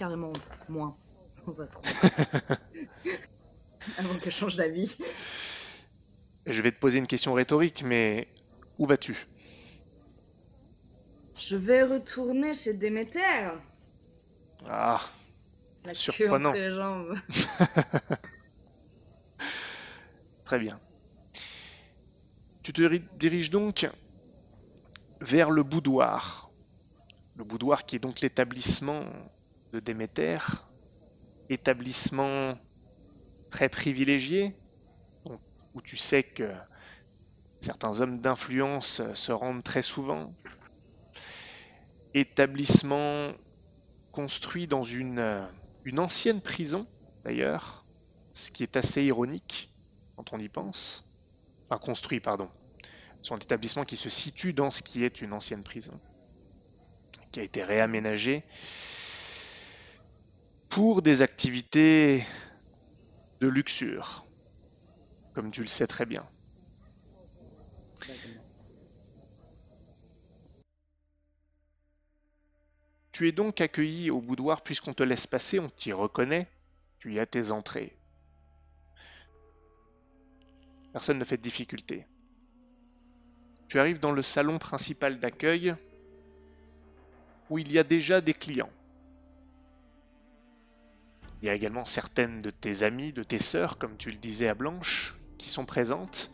carrément moins, sans être. Avant qu'elle change d'avis. Je vais te poser une question rhétorique, mais où vas-tu? Je vais retourner chez Déméter. Ah, La queue Surprenant. entre les jambes. très bien. Tu te ri- diriges donc vers le boudoir. Le boudoir qui est donc l'établissement de Déméter, établissement très privilégié, où tu sais que certains hommes d'influence se rendent très souvent. Établissement construit dans une, euh, une ancienne prison, d'ailleurs, ce qui est assez ironique quand on y pense. Enfin, construit, pardon. Son établissement qui se situe dans ce qui est une ancienne prison, qui a été réaménagé pour des activités de luxure, comme tu le sais très bien. Tu es donc accueilli au boudoir puisqu'on te laisse passer, on t'y reconnaît, tu y as tes entrées. Personne ne fait de difficulté. Tu arrives dans le salon principal d'accueil où il y a déjà des clients. Il y a également certaines de tes amies, de tes sœurs, comme tu le disais à Blanche, qui sont présentes.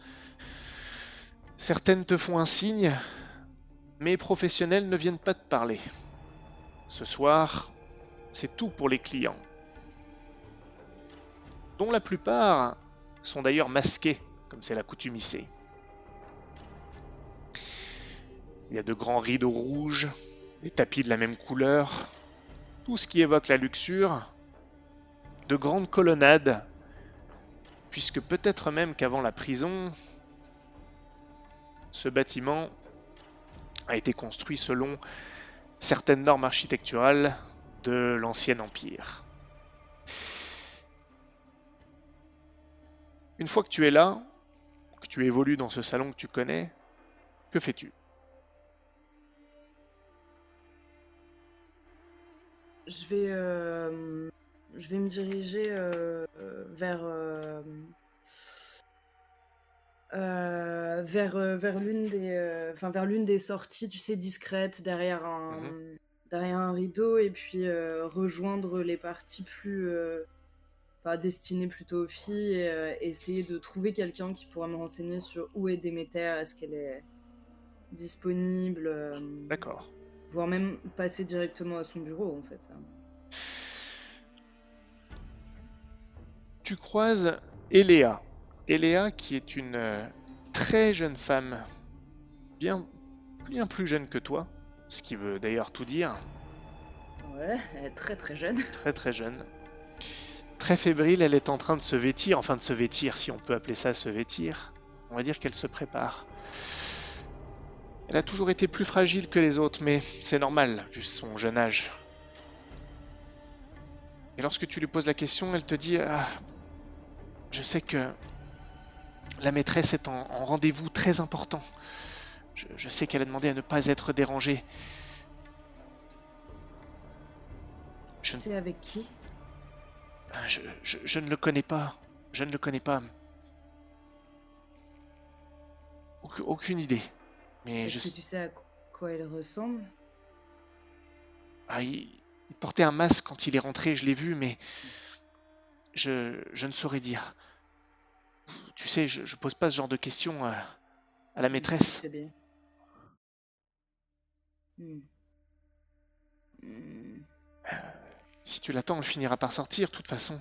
Certaines te font un signe, mais professionnels ne viennent pas te parler. Ce soir, c'est tout pour les clients, dont la plupart sont d'ailleurs masqués, comme c'est la coutume ici. Il y a de grands rideaux rouges, des tapis de la même couleur, tout ce qui évoque la luxure, de grandes colonnades, puisque peut-être même qu'avant la prison, ce bâtiment a été construit selon certaines normes architecturales de l'ancien empire. Une fois que tu es là, que tu évolues dans ce salon que tu connais, que fais-tu? Je vais, euh, je vais me diriger euh, vers, euh, euh, vers, euh, vers l'une des, euh, enfin vers l'une des sorties, tu sais, discrètes derrière un, derrière un rideau, et puis rejoindre les parties plus, enfin destinées plutôt aux filles, et essayer de trouver quelqu'un qui pourra me renseigner sur où est Déméter, est-ce qu'elle est disponible. D'accord. voire même passer directement à son bureau en fait. Tu croises Eléa. Eléa qui est une euh, très jeune femme, bien, bien plus jeune que toi, ce qui veut d'ailleurs tout dire, Ouais, elle est très très jeune. très très jeune. Très fébrile, elle est en train de se vêtir, enfin de se vêtir, si on peut appeler ça se vêtir. On va dire qu'elle se prépare. Elle a toujours été plus fragile que les autres, mais c'est normal, vu son jeune âge. Et lorsque tu lui poses la question, elle te dit Ah, Je sais que la maîtresse est en, en rendez-vous très important. Je, je sais qu'elle a demandé à ne pas être dérangée. Je, ne- C'est avec qui? Je, je- je ne le connais pas. Je ne le connais pas. Aucune, aucune idée. Mais je que tu sais à quoi elle ressemble? Ah, il, il portait un masque quand il est rentré, je l'ai vu, mais je, je ne saurais dire. Tu sais, je, je pose pas ce genre de questions à, à la maîtresse. C'est bien. Hmm. Hmm. Si tu l'attends, elle finira par sortir. De toute façon,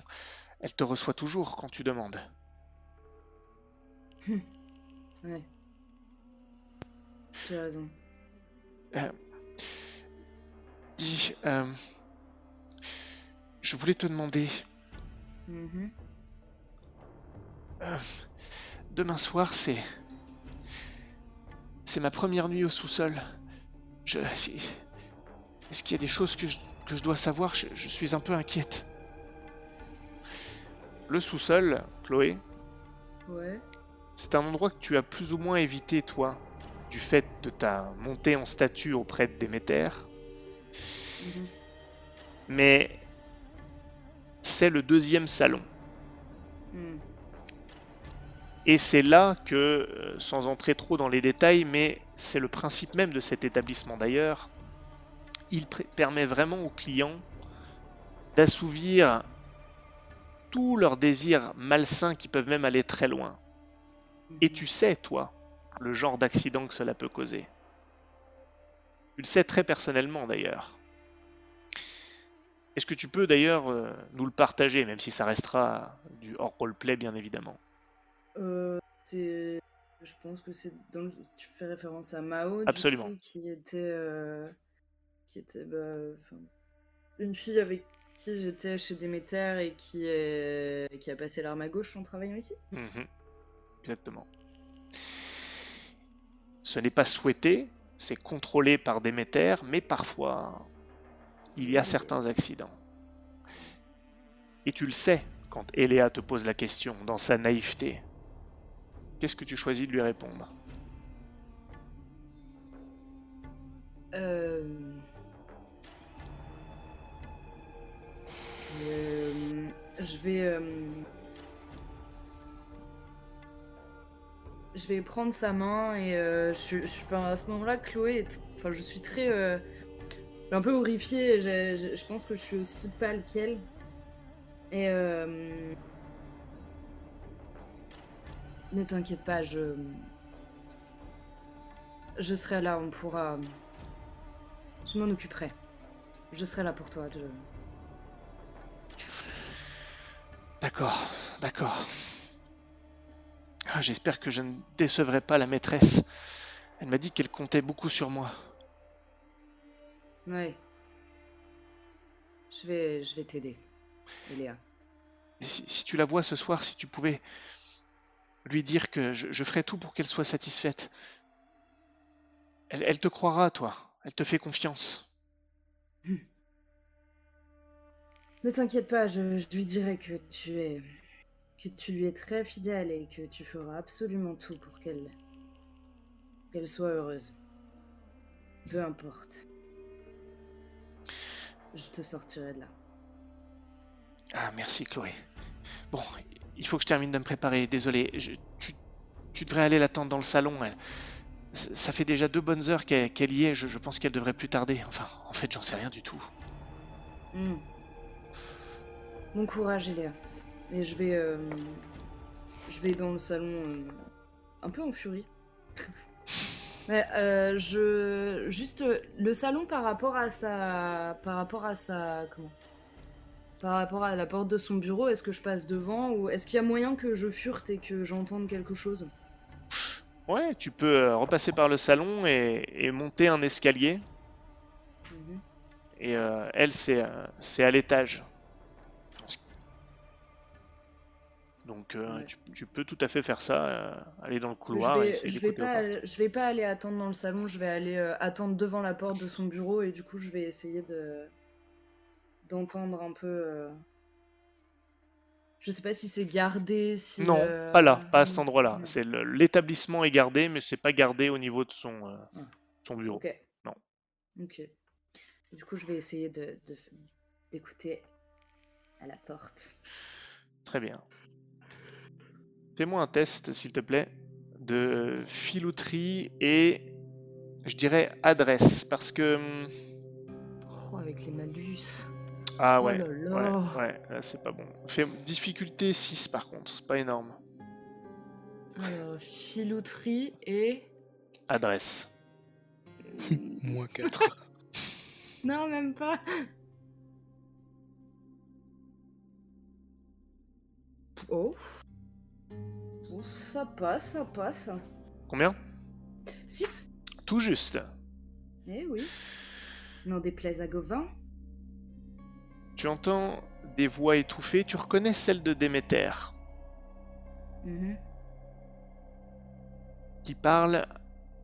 elle te reçoit toujours quand tu demandes. Ouais. Tu as raison. Dis, euh, je voulais te demander, Mhm. Euh, demain soir, c'est, c'est ma première nuit au sous-sol. Je, est-ce qu'il y a des choses que je, que je dois savoir? Je, je suis un peu inquiète. Le sous-sol, Chloé, Ouais. c'est un endroit que tu as plus ou moins évité, toi, du fait de ta montée en statut auprès de Déméter. Mhm. Mais c'est le deuxième salon. Hmm. Et c'est là que, euh, sans entrer trop dans les détails, mais c'est le principe même de cet établissement d'ailleurs, il permet vraiment aux clients d'assouvir tous leurs désirs malsains qui peuvent même aller très loin. Et tu sais, toi, le genre d'accident que cela peut causer. Tu le sais très personnellement d'ailleurs. Est-ce que tu peux d'ailleurs euh, nous le partager, même si ça restera du hors roleplay bien évidemment? Euh, Je pense que c'est dans tu fais référence à Mao, Absolument. qui était, euh, qui était bah, une fille avec qui j'étais chez Déméter et qui, est... qui a passé l'arme à gauche en travaillant ici. Mhm. Exactement. Ce n'est pas souhaité, c'est contrôlé par Déméter, mais parfois il y a certains accidents. Et tu le sais quand Eléa te pose la question dans sa naïveté. Qu'est-ce que tu choisis de lui répondre euh... Je vais... Euh, je vais prendre sa main et euh, je, à ce moment-là, Chloé, enfin, je suis très, un peu horrifiée. Je, je, pense que je suis aussi pâle qu'elle. Et ne t'inquiète pas, je, je serai là. On pourra, je m'en occuperai. Je serai là pour toi. D'accord, d'accord. Ah, j'espère que je ne décevrai pas la maîtresse. Elle m'a dit qu'elle comptait beaucoup sur moi. Ouais. Je vais, je vais t'aider, Eléa. Si, tu la vois ce soir, si tu pouvais lui dire que je, ferai tout pour qu'elle soit satisfaite. Elle, te croira, toi. Elle te fait confiance. Ne t'inquiète pas, je, je lui dirai que tu es que tu lui es très fidèle et que tu feras absolument tout pour qu'elle qu'elle soit heureuse. Peu importe. Je te sortirai de là. Ah, merci Chloé. Bon, il faut que je termine de me préparer. Désolé, tu, devrais aller l'attendre dans le salon. Ça fait déjà deux bonnes heures qu'elle y est. Je, pense qu'elle devrait plus tarder. Enfin, en fait, j'en sais rien du tout. Hmm. Bon courage, Eléa. Et je vais, euh, je vais dans le salon euh, un peu en furie. Mais euh, je juste le salon par rapport à sa par rapport à sa comment? Par rapport à la porte de son bureau est-ce que je passe devant ou est-ce qu'il y a moyen que je furte et que j'entende quelque chose? Ouais tu peux repasser par le salon et, monter un escalier. Mhm. et elle c'est c'est à l'étage. Donc euh, tu, peux tout à fait faire ça, euh, aller dans le couloir je vais, et essayer je vais pas, Je vais pas aller attendre dans le salon, je vais aller euh, attendre devant la porte de son bureau et du coup je vais essayer de d'entendre un peu. Je sais pas si c'est gardé, si. Non, pas là, pas à cet endroit-là. C'est l'établissement est gardé, mais c'est pas gardé au niveau de son, ah. son bureau. Ok. Non. Ok. du coup, je vais essayer de d'écouter à la porte. Très bien. Fais-moi un test, s'il te plaît, de filouterie et je dirais adresse, parce que. Hmm, oh, avec les malus. Ah ouais, oh ouais, ouais, c'est pas bon. Fais difficulté 6 par contre, c'est pas énorme. Alors, filouterie et. Adresse. Moins 4. non, même pas. Oh. Ça passe, ça passe. Combien? 6. Tout juste. Eh oui. N'en déplaise à Gauvin. Tu entends des voix étouffées, tu reconnais celle de Déméter. Mhm. Qui parle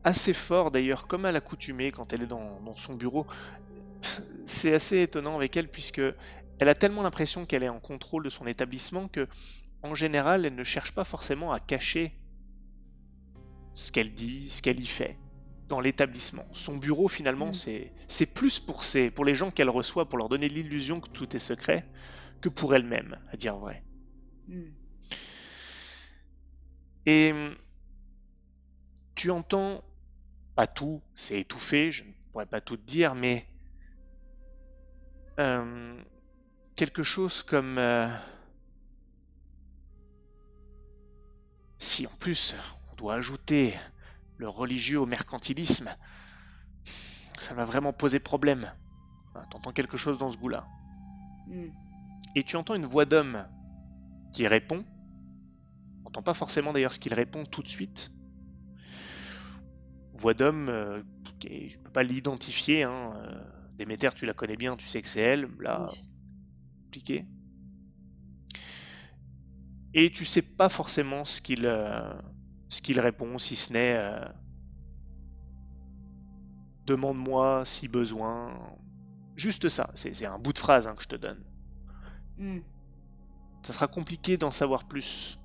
assez fort d'ailleurs, comme à l'accoutumée quand elle est dans, dans son bureau. C'est assez étonnant avec elle puisque elle a tellement l'impression qu'elle est en contrôle de son établissement que en général, elle ne cherche pas forcément à cacher ce qu'elle dit, ce qu'elle y fait dans l'établissement. Son bureau, finalement, mm. c'est plus pour, pour les gens qu'elle reçoit, pour leur donner l'illusion que tout est secret, que pour elle-même, à dire vrai. Hmm. Et tu entends, pas tout, c'est étouffé, je ne pourrais pas tout te dire, mais euh, quelque chose comme... euh, si en plus on doit ajouter le religieux au mercantilisme, ça va vraiment poser problème. T'entends quelque chose dans ce goût-là. Hmm. Et tu entends une voix d'homme qui répond. On n'entend pas forcément d'ailleurs ce qu'il répond tout de suite. Voix d'homme, euh, qui est- je ne peux pas l'identifier. Hein. euh, Déméter, tu la connais bien, tu sais que c'est elle. Là, Oui. compliqué. Et tu sais pas forcément ce qu'il euh, ce qu'il répond, si ce n'est euh, demande-moi si besoin. Juste ça, c'est un bout de phrase hein, que je te donne. Hmm. Ça sera compliqué d'en savoir plus.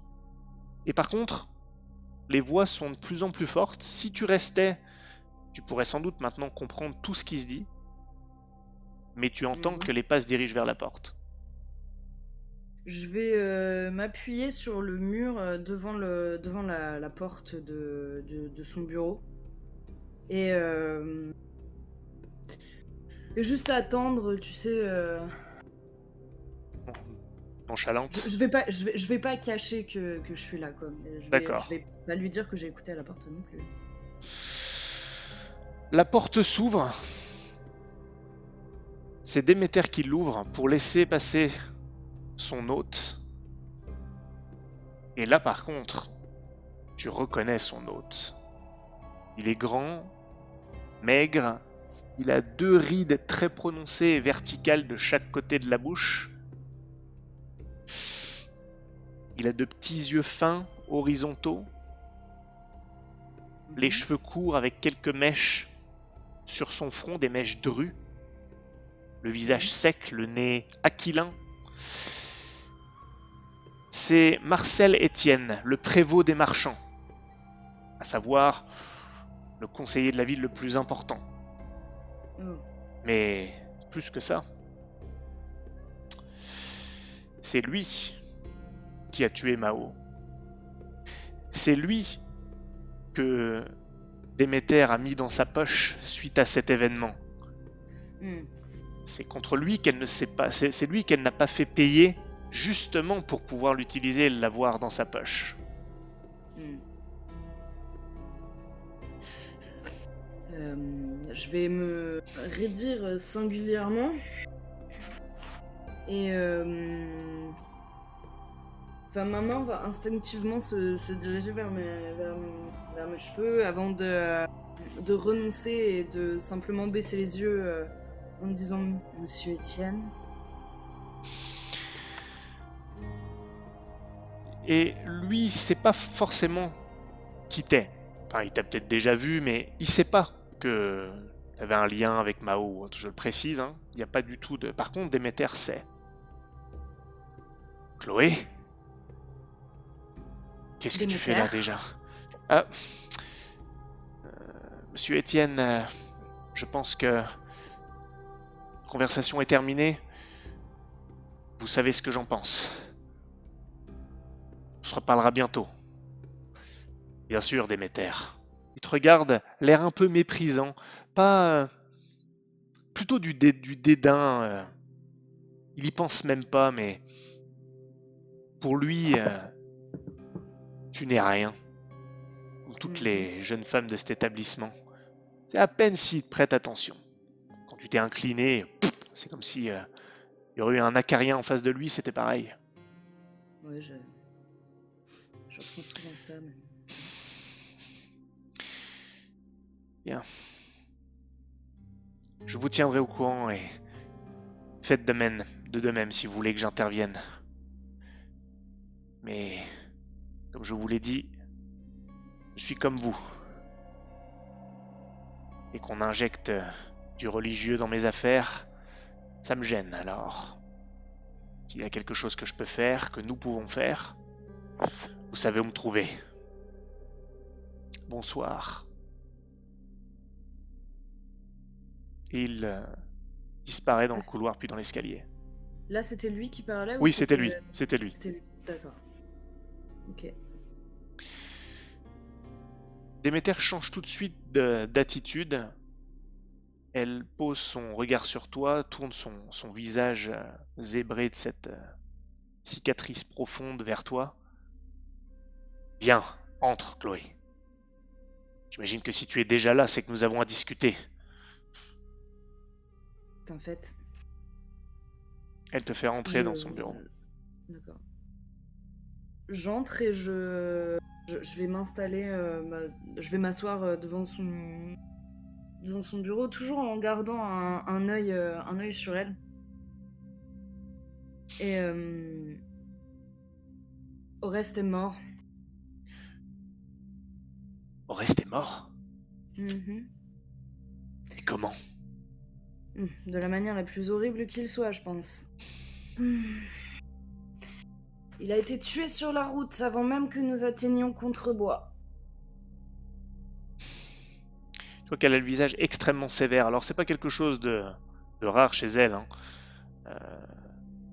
Et par contre, les voix sont de plus en plus fortes. Si tu restais, tu pourrais sans doute maintenant comprendre tout ce qui se dit. Mais tu entends Mhm. que les pas se dirigent vers la porte. Je vais euh, m'appuyer sur le mur euh, devant, le, devant la, la porte de, de, de son bureau. Et, euh, et juste attendre, tu sais. Nonchalante. je, je vais pas, je vais, je vais pas cacher que, que je suis là, quoi. Mais Je vais, D'accord. Je vais pas lui dire que j'ai écouté à la porte non plus. La porte s'ouvre. C'est Déméter qui l'ouvre pour laisser passer son hôte. Et là, par contre, tu reconnais son hôte. Il est grand, maigre, il a deux rides très prononcées et verticales de chaque côté de la bouche. Il a de petits yeux fins, horizontaux, les Mhm. cheveux courts avec quelques mèches sur son front, des mèches drues, le visage sec, le nez aquilin. C'est Marcel Étienne, le prévôt des marchands, à savoir le conseiller de la ville le plus important. Oh. Mais plus que ça, c'est lui qui a tué Mao. C'est lui que Déméter a mis dans sa poche suite à cet événement. Hmm. C'est contre lui qu'elle ne sait pas, c'est lui qu'elle n'a pas fait payer justement pour pouvoir l'utiliser et l'avoir dans sa poche. Hmm. Euh, je vais me redire singulièrement. Et. euh, Enfin, ma main va instinctivement se, diriger vers mes, cheveux avant de, de renoncer et de simplement baisser les yeux euh, en disant Monsieur Étienne. Et lui, il sait pas forcément qui t'es. Enfin, il t'a peut-être déjà vu, mais il sait pas que t'avais un lien avec Mao. ou autre, Je le précise, hein. il n'y a pas du tout de. Par contre, Déméter sait. Chloé? Qu'est-ce que tu fais là déjà? Ah. Euh, Monsieur Étienne, euh, je pense que. la Conversation est terminée. Vous savez ce que j'en pense. Se reparlera bientôt. Bien sûr, Déméter. Il te regarde, l'air un peu méprisant, pas. euh, plutôt du, dé- du dédain. euh. Il y pense même pas, mais. Pour lui, euh, tu n'es rien. Comme toutes Mhm. les jeunes femmes de cet établissement. C'est à peine s'il te prête attention. Quand tu t'es incliné, c'est comme si il y aurait eu un acarien en face de lui, c'était pareil. Je. Mais- Je vous tiendrai au courant et faites de même, de de même si vous voulez que j'intervienne. Mais comme je vous l'ai dit, je suis comme vous. Et qu'on injecte du religieux dans mes affaires, ça me gêne alors. S'il y a quelque chose que je peux faire, que nous pouvons faire, vous savez où me trouver? Bonsoir. Il euh, disparaît dans le couloir puis dans l'escalier. Là, c'était lui qui parlait ou Oui, c'était lui. C'était lui. C'était lui. D'accord. Ok. Déméter change tout de suite de- d'attitude. Elle pose son regard sur toi, tourne son, son visage euh, zébré de cette euh, cicatrice profonde vers toi. Viens, entre, Chloé. J'imagine que si tu es déjà là, c'est que nous avons à discuter. Un fait. Elle te fait rentrer dans Je- son bureau. D'accord. J'entre et je, je, je vais m'installer, euh, ma- je vais m'asseoir euh, devant son, devant son bureau, toujours en gardant un, un œil, euh, un œil sur elle. Et euh, Oreste est mort. Oreste est mort Mhm. Et comment? Mm, De la manière la plus horrible qu'il soit, je pense. Mm. Il a été tué sur la route avant même que nous atteignions Contrebois. Tu vois qu'elle a le visage extrêmement sévère. Alors c'est pas quelque chose de, de rare chez elle. Hein. Euh,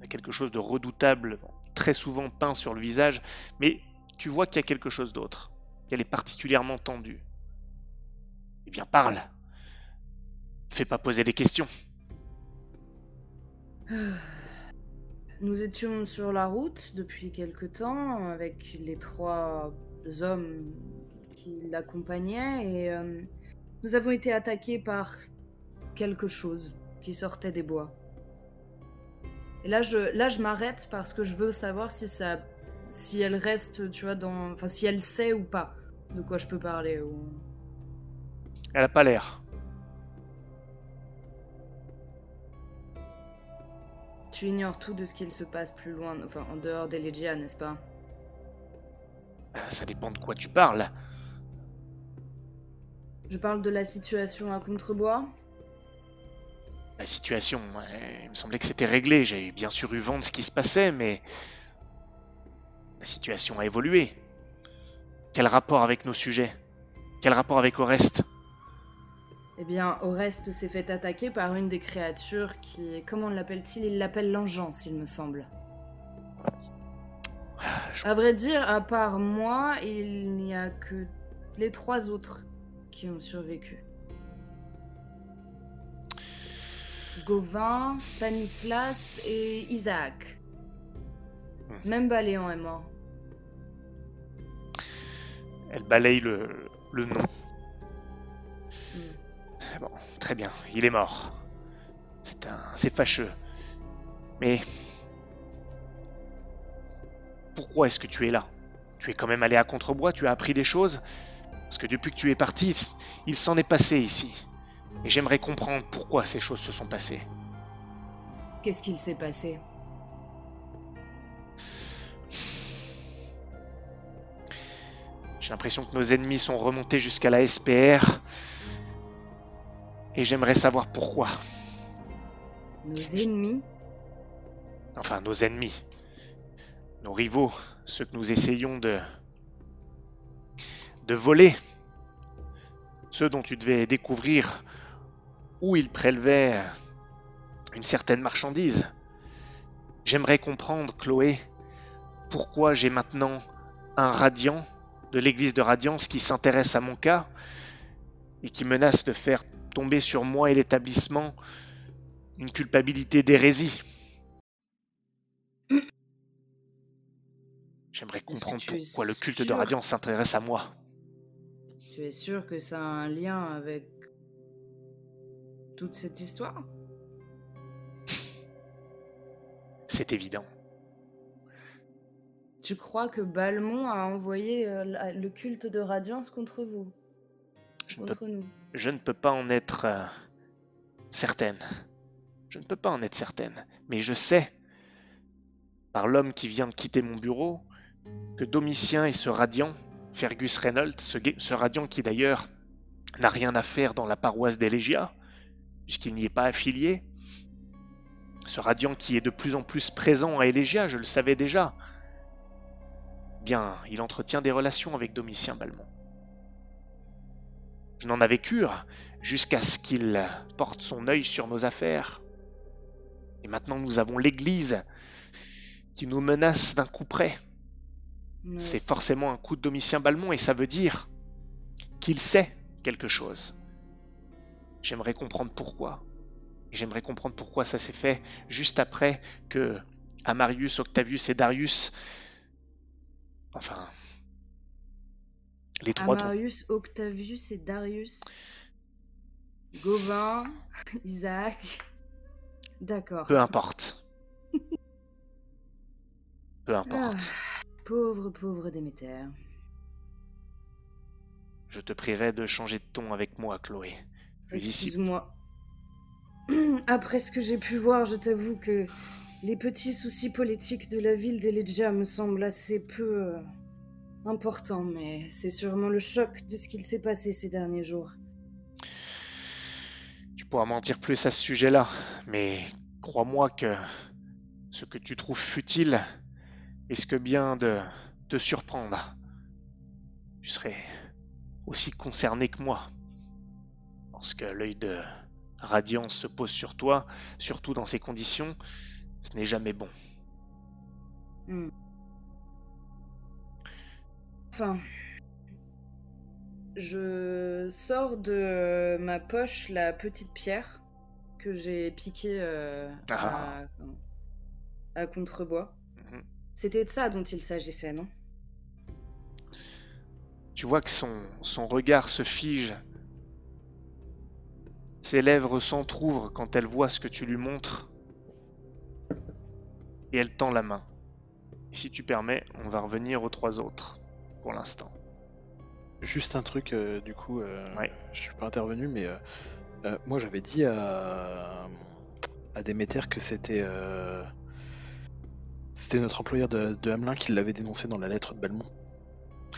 quelque chose de redoutable, très souvent peint sur le visage, mais tu vois qu'il y a quelque chose d'autre. Qu'elle est particulièrement tendue. Eh bien parle. Fais pas poser des questions. Nous étions sur la route depuis quelque temps avec les trois hommes qui l'accompagnaient et euh, nous avons été attaqués par quelque chose qui sortait des bois. Et là je, là, je m'arrête parce que je veux savoir si ça, si elle reste, tu vois, dans, enfin si elle sait ou pas de quoi je peux parler. Ou... Elle a pas l'air. Tu ignores tout de ce qu'il se passe plus loin, enfin en dehors des Legia, n'est-ce pas? Euh, Ça dépend de quoi tu parles. Je parle de la situation à Contrebois? La situation, il me semblait que c'était réglé. J'ai bien sûr eu vent de ce qui se passait, mais la situation a évolué. Quel rapport avec nos sujets? Quel rapport avec Oreste? Eh bien, Oreste s'est fait attaquer par une des créatures qui. Comment l'appelle-t-il? Il l'appelle l'engeance, il me semble. Je- À vrai dire, à part moi, il n'y a que les trois autres qui ont survécu. Gauvin, Stanislas et Isaac. Hmm. Même Baléon est mort. Elle balaye le, le nom. Hmm. Bon, très bien, il est mort. C'est un, c'est fâcheux. Mais pourquoi est-ce que tu es là? Tu es quand même allé à Contrebois, tu as appris des choses? Parce que depuis que tu es parti, il s'en est passé ici. Et j'aimerais comprendre pourquoi ces choses se sont passées. Qu'est-ce qu'il s'est passé? J'ai l'impression que nos ennemis sont remontés jusqu'à la SPR. Et j'aimerais savoir pourquoi. Nos ennemis Enfin, nos ennemis. Nos rivaux. Ceux que nous essayons de... de voler. Ceux dont tu devais découvrir où ils prélevaient une certaine marchandise. J'aimerais comprendre, Chloé, pourquoi j'ai maintenant un radiant de l'église de Radiance qui s'intéresse à mon cas et qui menace de faire tomber sur moi et l'établissement une culpabilité d'hérésie. J'aimerais comprendre pourquoi le culte de Radiance s'intéresse à moi. Tu es sûr que ça a un lien avec toute cette histoire? C'est évident. Tu crois que Balmont a envoyé euh, le culte de Radiance contre vous? Je ne peux, Contre nous je ne peux pas en être euh, certaine. Je ne peux pas en être certaine. Mais je sais, par l'homme qui vient de quitter mon bureau, que Domitien et ce radiant, Fergus Reynolds, ce, ce radiant qui d'ailleurs n'a rien à faire dans la paroisse des Légia, puisqu'il n'y est pas affilié, ce radiant qui est de plus en plus présent à Elégia, je le savais déjà, bien, il entretient des relations avec Domitien Balmont. Je n'en avais cure jusqu'à ce qu'il porte son œil sur nos affaires Et maintenant, nous avons l'Église qui nous menace d'un coup près. C'est forcément un coup de Domitien Balmont et ça veut dire qu'il sait quelque chose. J'aimerais comprendre pourquoi. Et j'aimerais comprendre pourquoi ça s'est fait juste après que Amarius, Octavius et Darius. Enfin. Les trois. Amarius, Octavius et Darius. Gauvin, Isaac. D'accord. Peu importe. Peu Ah, importe. pauvre, pauvre Déméter. Je te prierai de changer de ton avec moi, Chloé. Excuse-moi. Après ce que j'ai pu voir, je t'avoue que les petits soucis politiques de la ville d'Elegia me semblent assez peu euh, importants, mais c'est sûrement le choc de ce qu'il s'est passé ces derniers jours. Tu pourras m'en dire plus à ce sujet-là, mais crois-moi que ce que tu trouves futile risque bien de te surprendre. Tu serais aussi concerné que moi. Lorsque l'œil de Radiance se pose sur toi, surtout dans ces conditions, ce n'est jamais bon. Hmm. Enfin, je sors de ma poche la petite pierre que j'ai piquée euh, Ah. à Contrebois. Mhm. C'était de ça dont il s'agissait, non? Tu vois que son, son regard se fige. Ses lèvres s'entr'ouvrent quand elle voit ce que tu lui montres. Et elle tend la main. Et si tu permets, on va revenir aux trois autres, pour l'instant. Juste un truc, euh, du coup, euh, Ouais. je suis pas intervenu, mais euh, euh, moi j'avais dit à, à Déméter que c'était c'était notre employeur de, de Hamelin qui l'avait dénoncé dans la lettre de Balmont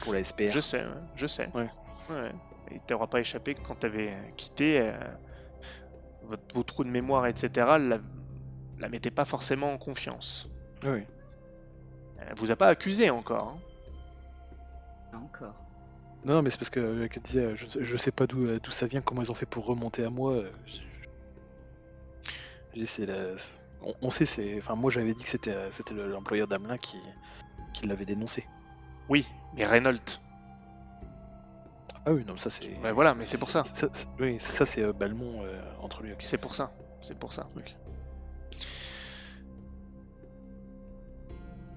pour la SPR. Je sais, ouais, je sais. Ouais. Ouais. Il t'aura pas échappé que quand t'avais quitté, votre- vos trous de mémoire, etc., la, la mettez pas forcément en confiance. Oui. Elle vous a pas accusé encore. hein. Encore. Non, non, mais c'est parce que euh, qu'elle disait, euh, je, sais- je sais pas d'où euh, d'où ça vient, comment ils ont fait pour remonter à moi. c'est la- on, on sait, c'est. Enfin, moi j'avais dit que c'était c'était le- l'employeur d'Amelin qui, qui l'avait dénoncé. Oui, mais Reynolds. Ah oui, non, ça c'est. Ouais, voilà, mais c'est pour ça. c'est- oui, c'est ça, c'est euh, Balmont euh, entre lui. ok. C'est pour ça. C'est pour ça.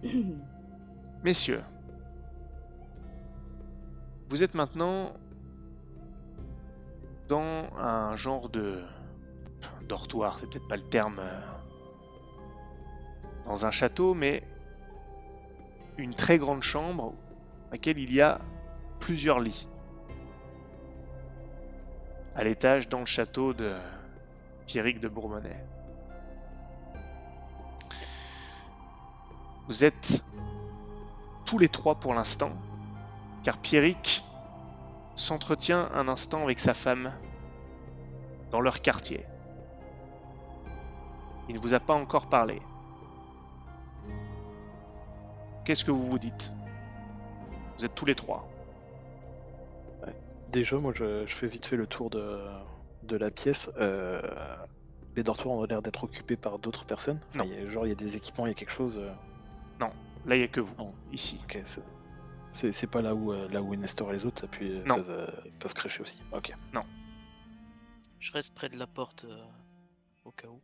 Messieurs, vous êtes maintenant dans un genre de dortoir, c'est peut-être pas le terme euh, dans un château, mais une très grande chambre à laquelle il y a plusieurs lits. À l'étage dans le château de Pierrick de Bourbonnais. Vous êtes tous les trois pour l'instant, car Pierrick s'entretient un instant avec sa femme dans leur quartier. Il ne vous a pas encore parlé. Qu'est-ce que vous vous dites? Vous êtes tous les trois. Déjà, moi je, je fais vite fait le tour de, de la pièce. euh, les dortoirs ont l'air d'être occupés par d'autres personnes. Enfin, Non. il y a- genre, il y a des équipements, il y a quelque chose. Euh, Là, il n'y a que vous, Non. ici. Ok, c'est- pas là où, euh, là où Nestor et les autres puis, euh, Non. peuvent, euh, peuvent crècher aussi. Ok. Je reste près de la porte euh, au cas où.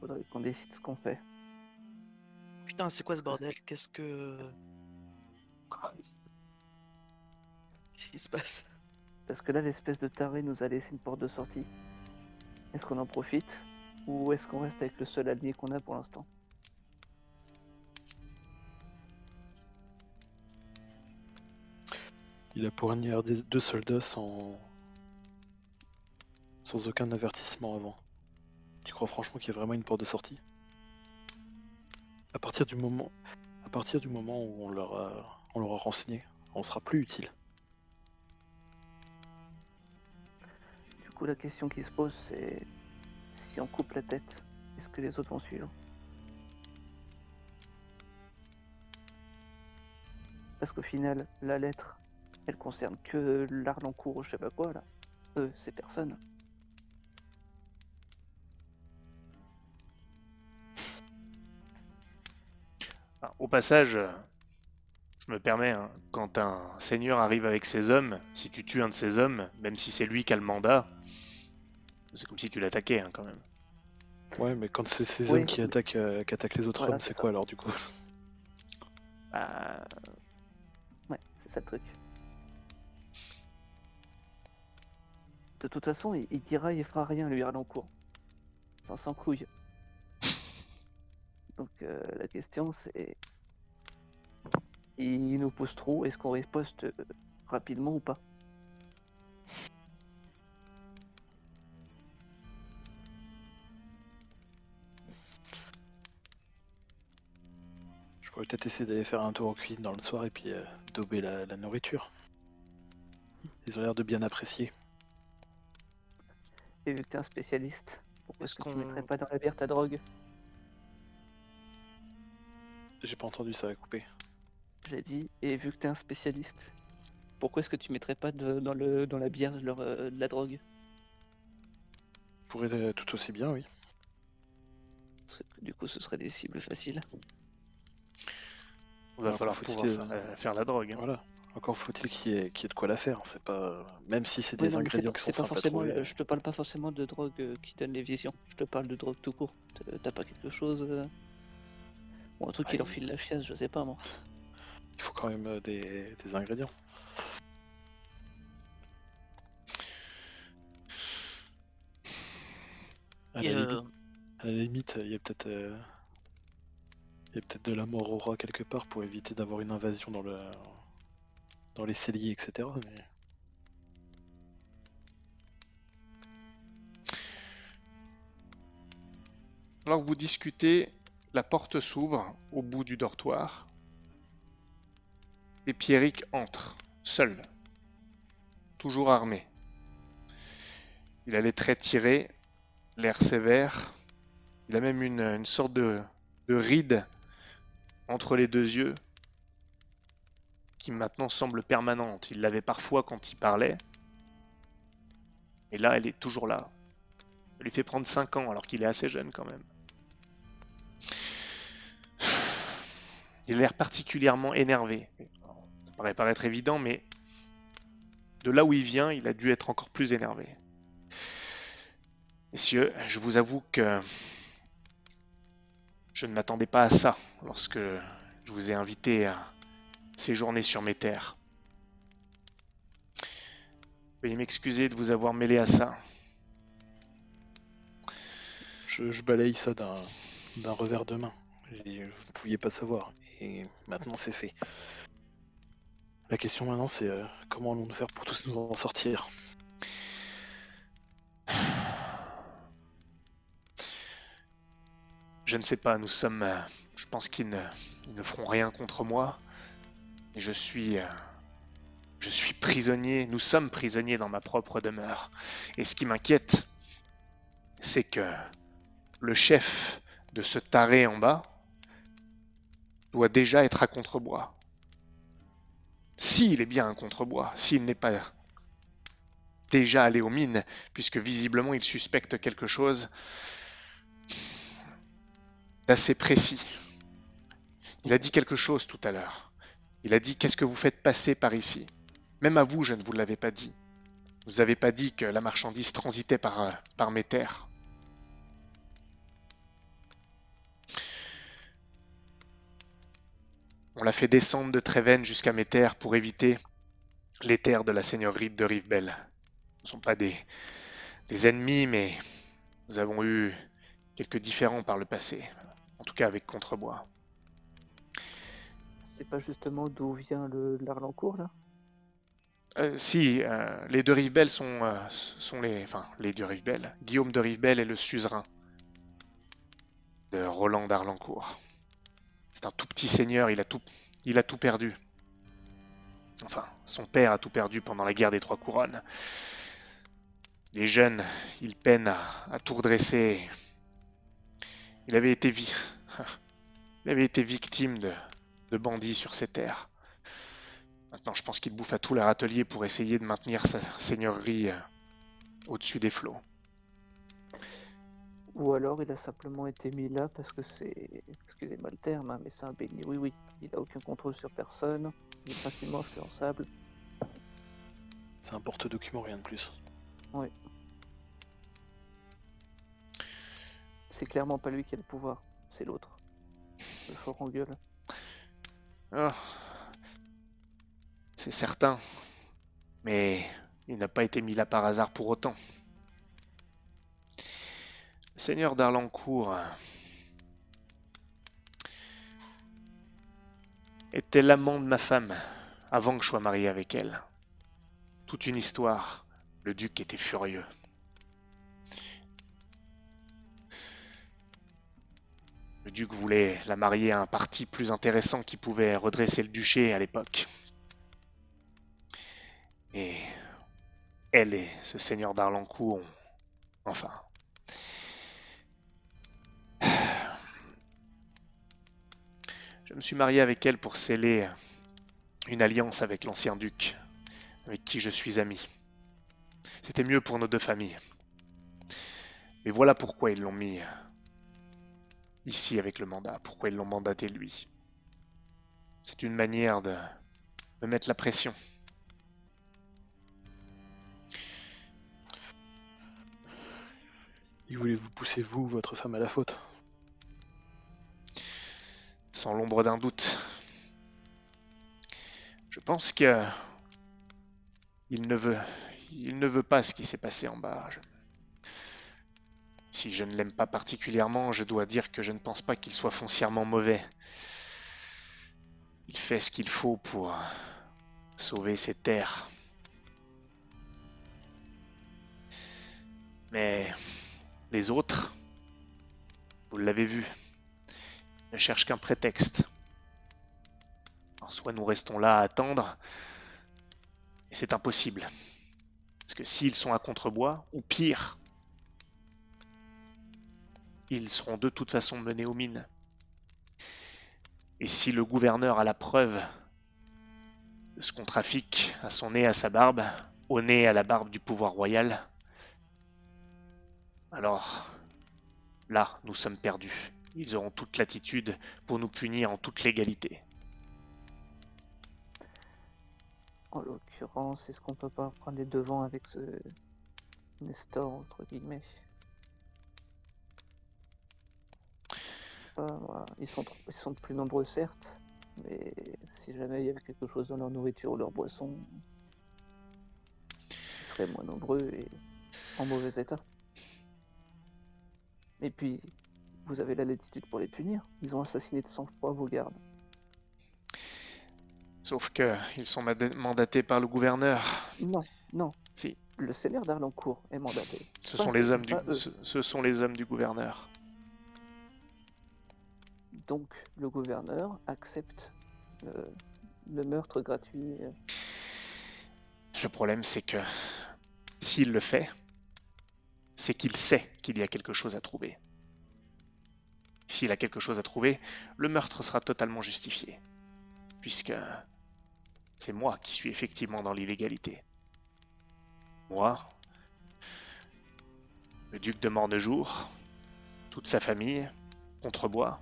Faudrait qu'on décide ce qu'on fait. Putain, c'est quoi ce bordel? Qu'est-ce que. Qu'est-ce qui se passe? Parce que là, l'espèce de taré nous a laissé une porte de sortie. Est-ce qu'on en profite? Ou est-ce qu'on reste avec le seul allié qu'on a pour l'instant? Il a poignardé deux soldats sans. sans aucun avertissement avant. Tu crois franchement qu'il y a vraiment une porte de sortie? À partir du moment. Partir du moment où on leur a, on leur a renseigné, on sera plus utile. Du coup, la question qui se pose, c'est si on coupe la tête, est-ce que les autres vont suivre? Parce qu'au final, la lettre, elle concerne que l'Arlancourt ou je sais pas quoi là. Eux, ces personnes. Au passage, euh, je me permets, hein, quand un seigneur arrive avec ses hommes, si tu tues un de ses hommes, même si c'est lui qui a le mandat, c'est comme si tu l'attaquais hein, quand même. Ouais, mais quand c'est ses hommes qui attaquent, euh, qui attaquent les autres hommes, c'est quoi alors du coup? Bah. Ouais, c'est ça le truc. De toute façon, il, il dira, il fera rien, lui, Arlancourt. Sans s'en couille. Donc, euh, la question, c'est. Il nous pose trop, est-ce qu'on riposte euh, rapidement ou pas? Je pourrais peut-être essayer d'aller faire un tour en cuisine dans le soir et puis euh, dober la, la nourriture. Ils ont l'air de bien apprécier. Et vu que t'es un spécialiste, pourquoi Est-ce est-ce que tu qu'on- mettrais pas dans la bière ta drogue J'ai pas entendu ça à couper. J'ai dit, et vu que t'es un spécialiste, pourquoi est-ce que tu mettrais pas de- dans, le, dans la bière leur, euh, de la drogue Je pourrais euh, tout aussi bien, oui. Parce que Du coup, ce serait des cibles faciles. il va Alors, falloir pouvoir faire, la- faire la drogue. hein. Voilà. Encore faut-il qu'il y, ait- qu'il y ait de quoi la faire. C'est pas même si c'est Oui, des non, ingrédients qui sont c'est pas forcément, le- Je te parle pas forcément de drogue euh, qui donne les visions. Je te parle de drogue tout court. T'as- T'as pas quelque chose. euh, Ou un truc qui Ah, leur il- file la chiasse, je sais pas moi. Il faut quand même euh, des, des ingrédients. À la, euh, limite, à la limite, il y a peut-être euh, il y a peut-être de la mort au roi quelque part pour éviter d'avoir une invasion dans le dans les celliers, etc. Alors vous discutez, la porte s'ouvre au bout du dortoir. Et Pierrick entre, seul, toujours armé. Il a les traits tirés, l'air sévère. Il a même une, sorte de ride entre les deux yeux qui maintenant semble permanente. Il l'avait parfois quand il parlait. Et là, elle est toujours là. Ça lui fait prendre 5 ans alors qu'il est assez jeune quand même. Il a l'air particulièrement énervé. Ça paraît paraître évident, mais de là où il vient, il a dû être encore plus énervé. Messieurs, je vous avoue que je ne m'attendais pas à ça lorsque je vous ai invité à séjourner sur mes terres. Veuillez m'excuser de vous avoir mêlé à ça. Je, je balaye ça d'un revers de main. Et vous ne pouviez pas savoir. Et maintenant c'est fait. La question maintenant c'est euh, comment allons-nous faire pour tous nous en sortir? Je ne sais pas, nous sommes... euh, Je pense qu'ils ne, ils ne feront rien contre moi. Je suis... euh, Je suis prisonnier, nous sommes prisonniers dans ma propre demeure. Et ce qui m'inquiète, c'est que le chef de ce taré en bas doit déjà être à contrebois. S'il est bien un contrebois, s'il n'est pas déjà allé aux mines, puisque visiblement il suspecte quelque chose d'assez précis. Il a dit quelque chose tout à l'heure. Il a dit qu'est-ce que vous faites passer par ici? Même à vous, je ne vous l'avais pas dit. Vous n'avez pas dit que la marchandise transitait par, euh, par mes terres. On l'a fait descendre de Tréven jusqu'à mes terres pour éviter les terres de la seigneurie de Rivebelle. Ce ne sont pas des, des ennemis, mais nous avons eu quelques différends par le passé. En tout cas avec Contrebois. C'est pas justement d'où vient l'Arlancourt là? Euh, si, euh, les deux Rivebelle sont, euh, sont les... Enfin, les deux Rivebelle. Guillaume de Rivebelle est le suzerain de Roland d'Arlancourt. C'est un tout petit seigneur, il a tout, il a tout perdu. Enfin, son père a tout perdu pendant la guerre des Trois Couronnes. Les jeunes, ils peinent à, à tout redresser. Il avait été, vi- il avait été victime de, de bandits sur ses terres. Maintenant, je pense qu'il bouffe à tout leur atelier pour essayer de maintenir sa seigneurie euh, au-dessus des flots. Ou alors il a simplement été mis là parce que c'est, excusez-moi le terme, hein, mais c'est un béni. Oui, oui, il a aucun contrôle sur personne, il est facilement influençable. C'est un porte-document, rien de plus. C'est clairement pas lui qui a le pouvoir, c'est l'autre. Le fort en gueule. Ah. C'est certain. Mais il n'a pas été mis là par hasard pour autant. Seigneur d'Arlancourt était l'amant de ma femme avant que je sois marié avec elle. Toute une histoire. Le duc était furieux. Le duc voulait la marier à un parti plus intéressant qui pouvait redresser le duché à l'époque. Et elle et ce seigneur d'Arlancourt ont... Enfin... Je me suis marié avec elle pour sceller une alliance avec l'ancien duc, avec qui je suis ami. C'était mieux pour nos deux familles. Mais voilà pourquoi ils l'ont mis ici avec le mandat, pourquoi ils l'ont mandaté lui? C'est une manière de me mettre la pression. Il voulait vous pousser, vous, votre femme, à la faute? Sans l'ombre d'un doute. Je pense que il ne veut, il ne veut pas ce qui s'est passé en bas. Je- Si je ne l'aime pas particulièrement, je dois dire que je ne pense pas qu'il soit foncièrement mauvais. Il fait ce qu'il faut pour sauver ses terres. Mais les autres, vous l'avez vu, ne cherchent qu'un prétexte. Alors, soit nous restons là à attendre, et c'est impossible. Parce que s'ils sont à contrebois, ou pire, ils seront de toute façon menés aux mines. Et si le gouverneur a la preuve de ce qu'on trafique à son nez, à sa barbe, au nez, à la barbe du pouvoir royal, alors là, nous sommes perdus. Ils auront toute latitude pour nous punir en toute légalité. En l'occurrence, est-ce qu'on peut pas prendre les devants avec ce Nestor, entre guillemets? Voilà. ils, sont, ils sont plus nombreux, certes, mais si jamais il y avait quelque chose dans leur nourriture ou leur boisson, ils seraient moins nombreux et en mauvais état. Et puis, vous avez la latitude pour les punir. Ils ont assassiné de sang-froid vos gardes. Sauf que ils sont mandatés par le gouverneur. Non, non. Si. Le seigneur d'Arlancourt est mandaté. Ce Pas sont eux, les hommes du, pas eux. ce, ce sont les hommes du gouverneur. Donc, le gouverneur accepte euh, le meurtre gratuit. euh, Le problème, c'est que s'il le fait, c'est qu'il sait qu'il y a quelque chose à trouver. S'il a quelque chose à trouver, le meurtre sera totalement justifié, puisque c'est moi qui suis effectivement dans l'illégalité. Moi, le duc de Mornejour, toute sa famille, Contrebois,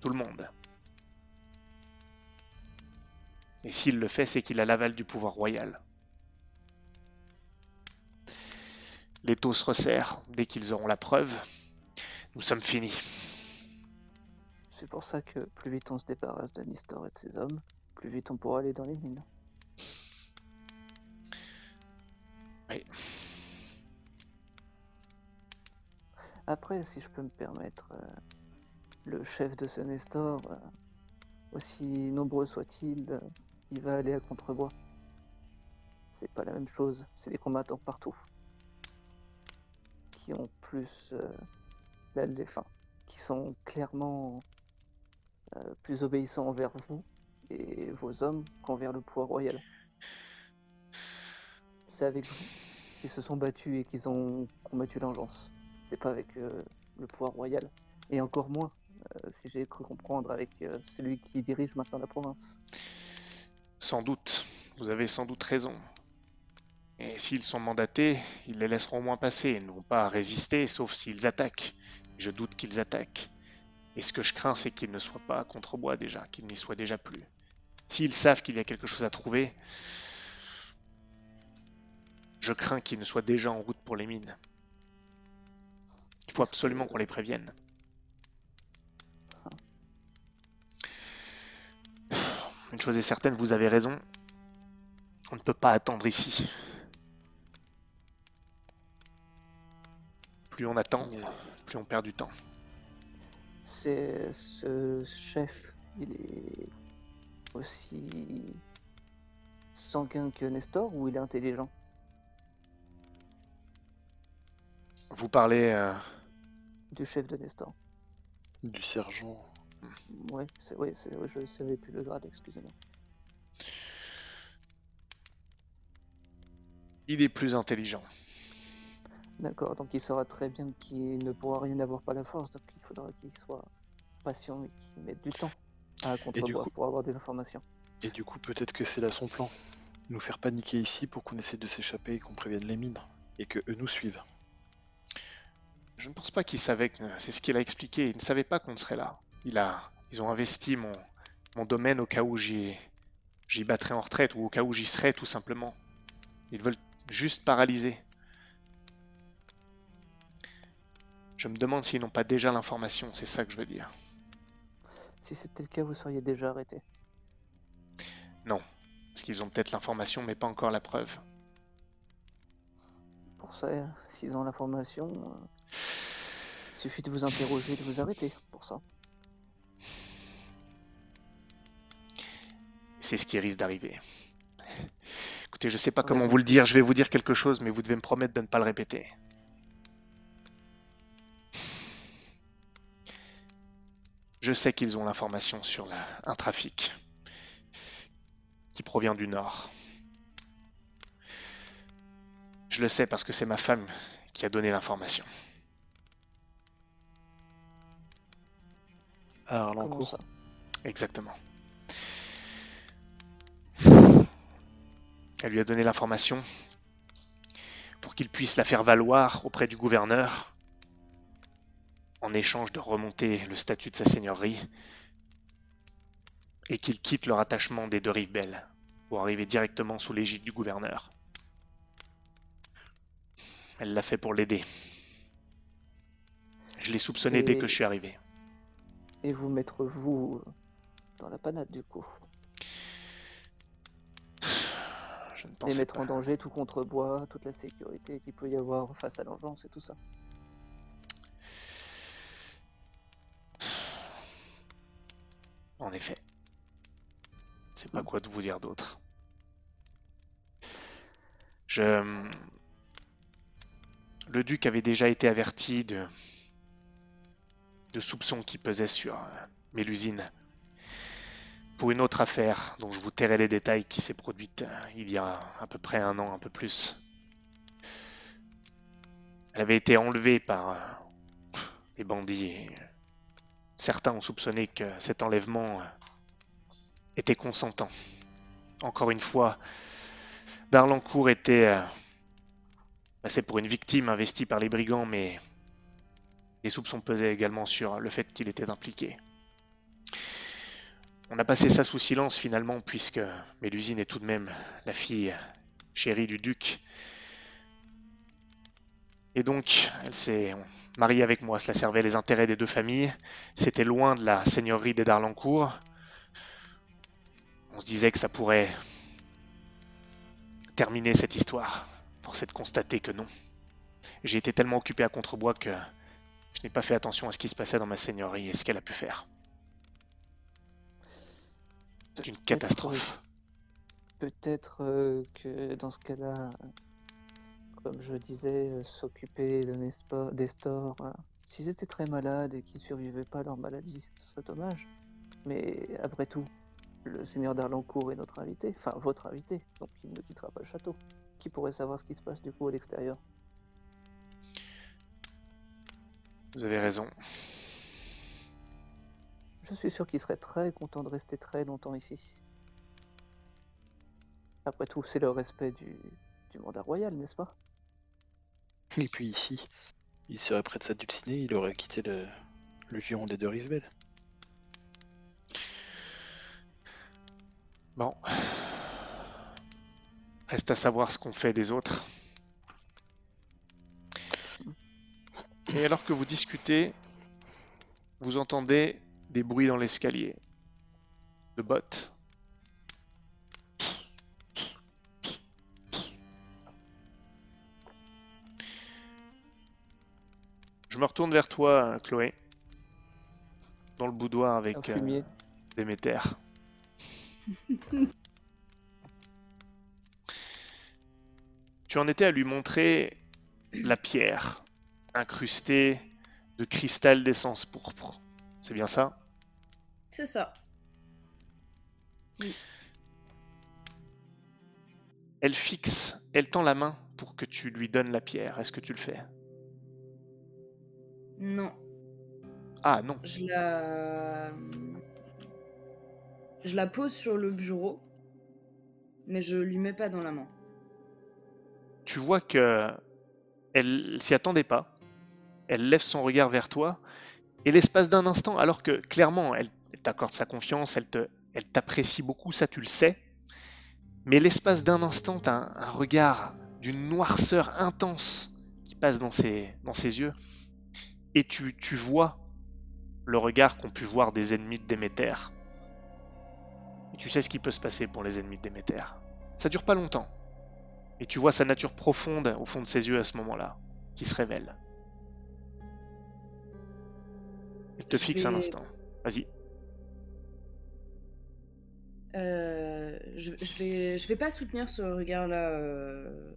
tout le monde. Et s'il le fait, c'est qu'il a l'aval du pouvoir royal. Les taux se resserrent dès qu'ils auront la preuve. Nous sommes finis. C'est pour ça que plus vite on se débarrasse de Nistor et de ses hommes, plus vite on pourra aller dans les mines. Oui. Après, si je peux me permettre, euh, le chef de ce Nestor, euh, aussi nombreux soit-il, euh, il va aller à Contrebois. C'est pas la même chose, c'est des combattants partout. Qui ont plus euh, les- enfin, qui sont clairement euh, plus obéissants envers vous et vos hommes qu'envers le pouvoir royal. C'est avec vous qu'ils se sont battus et qu'ils ont combattu l'engeance. C'est pas avec le pouvoir royal. Et encore moins, si j'ai cru comprendre, avec euh, celui qui dirige maintenant la province. Sans doute, vous avez sans doute raison. Et s'ils sont mandatés, ils les laisseront au moins passer, ils n'ont pas à résister, sauf s'ils attaquent. Je doute qu'ils attaquent. Et ce que je crains, c'est qu'ils ne soient pas à Contrebois déjà, qu'ils n'y soient déjà plus. S'ils savent qu'il y a quelque chose à trouver, je crains qu'ils ne soient déjà en route pour les mines. Il faut absolument qu'on les prévienne. Une chose est certaine, vous avez raison. On ne peut pas attendre ici. Plus on attend, plus on perd du temps. C'est ce chef, il est aussi sanguin que Nestor ou il est intelligent? Vous parlez euh, Du chef de Nestor. Du sergent. Ouais, c'est, ouais, c'est, ouais, je savais plus le grade, excusez-moi. il est plus intelligent. D'accord, donc il saura très bien qu'il ne pourra rien avoir par la force, donc il faudra qu'il soit patient et qu'il mette du temps à contrevoir coup- pour avoir des informations. Et du coup, peut-être que c'est là son plan. Nous faire paniquer ici pour qu'on essaie de s'échapper et qu'on prévienne les mines. Et que eux nous suivent. Je ne pense pas qu'il savait que c'est ce qu'il a expliqué. Il ne savait pas qu'on serait là. Il a, ils ont investi mon, mon domaine au cas où j'y, j'y battrais en retraite ou au cas où j'y serais tout simplement. Ils veulent juste paralyser. Je me demande s'ils n'ont pas déjà l'information. C'est ça que je veux dire. Si c'était le cas, vous seriez déjà arrêté. Parce qu'ils ont peut-être l'information, mais pas encore la preuve. Pour ça, s'ils ont l'information, euh, il suffit de vous interroger et de vous arrêter pour ça. C'est ce qui risque d'arriver. Écoutez, je sais pas comment vous le dire. Je vais vous dire quelque chose, mais vous devez me promettre de ne pas le répéter. Je sais qu'ils ont l'information sur la- un trafic qui provient du nord. Je le sais parce que c'est ma femme qui a donné l'information. À Arlancourt. Exactement. Elle lui a donné l'information pour qu'il puisse la faire valoir auprès du gouverneur en échange de remonter le statut de sa seigneurie et qu'il quitte le rattachement des deux rives belles pour arriver directement sous l'égide du gouverneur. Elle l'a fait pour l'aider. Je l'ai soupçonné dès que je suis arrivé. Et vous mettre vous dans la panade du coup. Je ne mettre pas. en danger tout contrebois, toute la sécurité qu'il peut y avoir face à l'engeance et tout ça. En effet. C'est pas quoi de vous dire d'autre. Je. Le duc avait déjà été averti de. de soupçons qui pesaient sur euh, Mélusine. Pour une autre affaire dont je vous tairai les détails qui s'est produite euh, il y a à peu près un an, un peu plus. Elle avait été enlevée par euh, des bandits et certains ont soupçonné que cet enlèvement euh, était consentant. Encore une fois, Darlancourt était euh, passé pour une victime investie par les brigands, mais les soupçons pesaient également sur le fait qu'il était impliqué. On a passé ça sous silence finalement, puisque Mélusine est tout de même la fille chérie du duc. Et donc, elle s'est mariée avec moi. Cela servait les intérêts des deux familles. C'était loin de la seigneurie des Darlancourt. On se disait que ça pourrait terminer cette histoire. Force est de constater que non. J'ai été tellement occupé à Contrebois que je n'ai pas fait attention à ce qui se passait dans ma seigneurie et ce qu'elle a pu faire. C'est une catastrophe. Peut-être euh, que dans ce cas-là, comme je disais, euh, s'occuper de Nespa- d'Estor, euh, s'ils étaient très malades et qu'ils survivaient pas à leur maladie, ce serait dommage. Mais après tout, le seigneur d'Arlancourt est notre invité, enfin votre invité, donc il ne quittera pas le château. Qui pourrait savoir ce qui se passe du coup à l'extérieur? Vous avez raison. Je suis sûr qu'il serait très content de rester très longtemps ici. Après tout, c'est le respect du, du mandat royal, n'est-ce pas? Et puis ici, il serait prêt de s'adulciner, il aurait quitté le, le géant des deux rives belles. Bon. Reste à savoir ce qu'on fait des autres. Et alors que vous discutez, vous entendez des bruits dans l'escalier. De bottes. Je me retourne vers toi, Chloé. Dans le boudoir avec euh. Déméter. tu en étais à lui montrer la pierre incrustée de cristal d'essence pourpre. C'est bien ça? C'est ça. Elle fixe, elle tend la main pour que tu lui donnes la pierre. Est-ce que tu le fais? Non. Ah non. Je la. Je la pose sur le bureau, mais je lui mets pas dans la main. Tu vois que elle s'y attendait pas. Elle lève son regard vers toi et l'espace d'un instant, alors que clairement elle t'accorde sa confiance, elle te, elle t'apprécie beaucoup, ça tu le sais. Mais l'espace d'un instant, t'as un, un regard d'une noirceur intense qui passe dans ses, dans ses yeux et tu, tu vois le regard qu'ont pu voir des ennemis de Déméter. Et tu sais ce qui peut se passer pour les ennemis de Déméter. Ça dure pas longtemps. Et tu vois sa nature profonde au fond de ses yeux à ce moment-là, qui se révèle. Elle te Je fixe un instant. Vas-y. Euh, je, je vais, je vais pas soutenir ce regard-là. euh,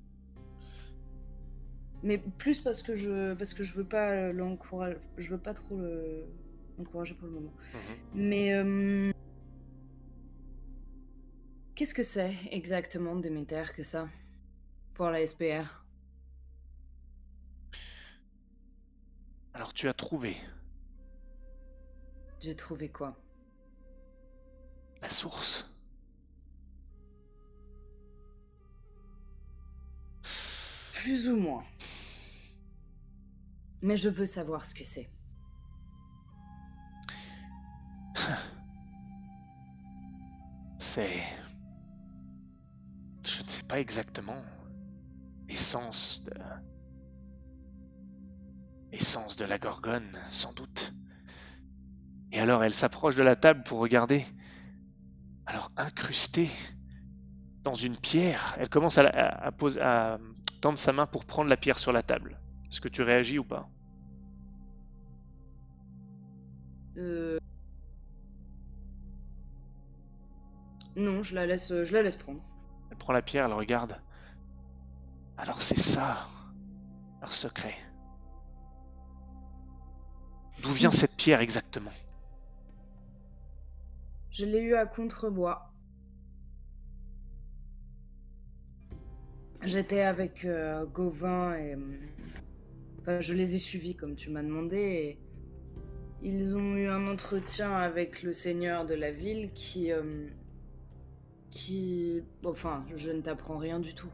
Mais plus parce que je, parce que je veux pas l'encourager, je veux pas trop le- l'encourager pour le moment. Mais euh, qu'est-ce que c'est exactement Déméter que ça pour la SPR Alors tu as trouvé J'ai trouvé quoi? La source. Plus ou moins. Mais je veux savoir ce que c'est. C'est... Je ne sais pas exactement. L'essence de... L'essence de la gorgone, sans doute. Et alors elle s'approche de la table pour regarder. Alors incrustée dans une pierre, elle commence à, la- à, à pose- à tendre sa main pour prendre la pierre sur la table. Est-ce que tu réagis ou pas? Euh... Non, je la laisse, je la laisse prendre. Elle prend la pierre, elle regarde. Alors c'est ça, leur secret. D'où vient cette pierre exactement? Je l'ai eu à Contrebois. J'étais avec euh, Gauvin et. Enfin, je les ai suivis comme tu m'as demandé. Et ils ont eu un entretien avec le seigneur de la ville qui. euh, qui. Enfin, je ne t'apprends rien du tout.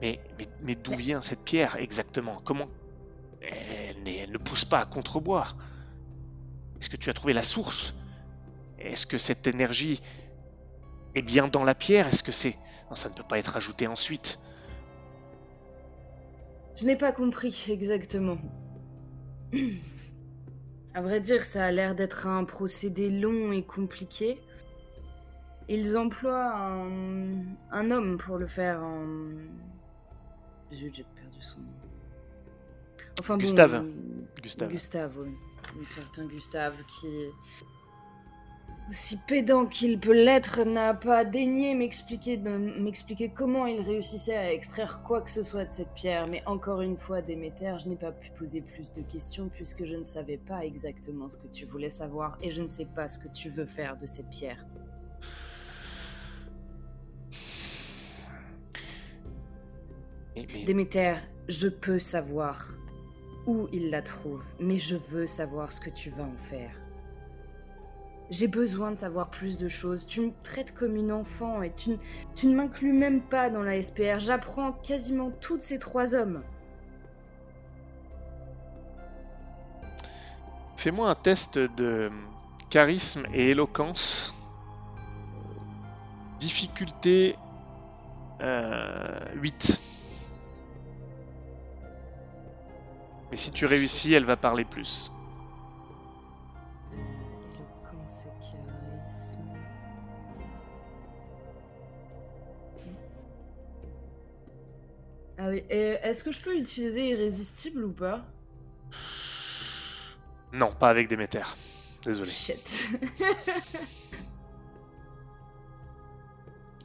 Mais, mais, mais d'où vient cette pierre exactement? Comment? Elle ne pousse pas à contrebois. Est-ce que tu as trouvé la source? Est-ce que cette énergie est bien dans la pierre? Est-ce que c'est... Non, ça ne peut pas être ajouté ensuite. Je n'ai pas compris exactement. À vrai dire, ça a l'air d'être un procédé long et compliqué. Ils emploient un, un homme pour le faire. Zut, j'ai perdu son nom. Enfin bon, Gustave. euh, Gustave. Gustave, oui. Un certain Gustave qui, aussi pédant qu'il peut l'être, n'a pas daigné m'expliquer de- m'expliquer comment il réussissait à extraire quoi que ce soit de cette pierre. Mais encore une fois, Déméter, je n'ai pas pu poser plus de questions puisque je ne savais pas exactement ce que tu voulais savoir et je ne sais pas ce que tu veux faire de cette pierre. Déméter, je peux savoir où il la trouve, mais je veux savoir ce que tu vas en faire. J'ai besoin de savoir plus de choses. Tu me traites comme une enfant et tu, ne m'inclus même pas dans la SPR. J'apprends quasiment toutes ces trois hommes. Fais-moi un test de charisme et éloquence. Difficulté euh, 8. Mais si tu réussis, elle va parler plus. Ah oui, est-ce que je peux utiliser irrésistible ou pas? Non, pas avec Déméter. Désolé. Shit.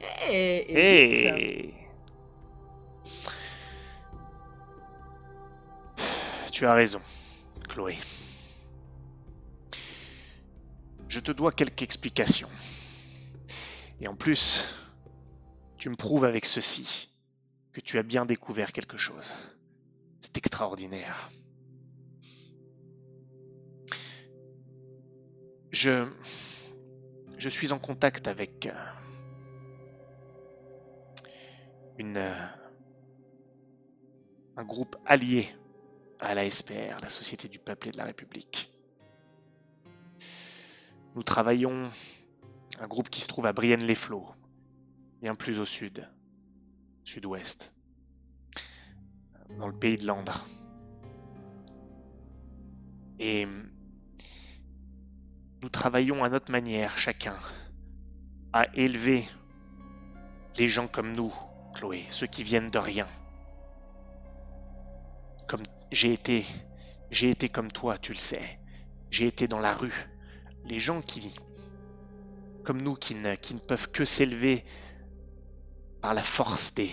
hey, Hey Tu as raison, Chloé. Je te dois quelques explications. Et en plus, tu me prouves avec ceci que tu as bien découvert quelque chose. C'est extraordinaire. Je... Je suis en contact avec euh, une, euh, un groupe allié à la SPR, la Société du Peuple et de la République. Nous travaillons un groupe qui se trouve à Brienne-les-Flots, bien plus au sud, sud-ouest, dans le pays de Landre. Et nous travaillons à notre manière, chacun, à élever les gens comme nous, Chloé, ceux qui viennent de rien. Comme j'ai été, j'ai été comme toi, tu le sais. J'ai été dans la rue. Les gens qui, comme nous, qui ne, qui ne peuvent que s'élever par la force des,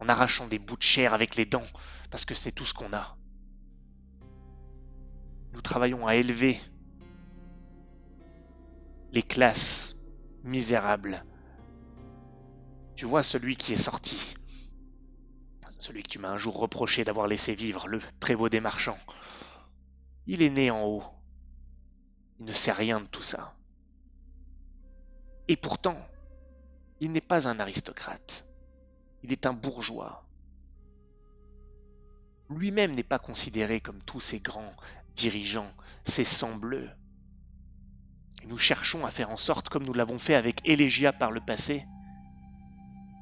en arrachant des bouts de chair avec les dents, parce que c'est tout ce qu'on a. Nous travaillons à élever les classes misérables. Tu vois celui qui est sorti, celui que tu m'as un jour reproché d'avoir laissé vivre, le prévôt des marchands. Il est né en haut. Il ne sait rien de tout ça. Et pourtant, il n'est pas un aristocrate. Il est un bourgeois. Lui-même n'est pas considéré comme tous ces grands dirigeants, ces sangs bleus. Nous cherchons à faire en sorte, comme nous l'avons fait avec Élégia par le passé,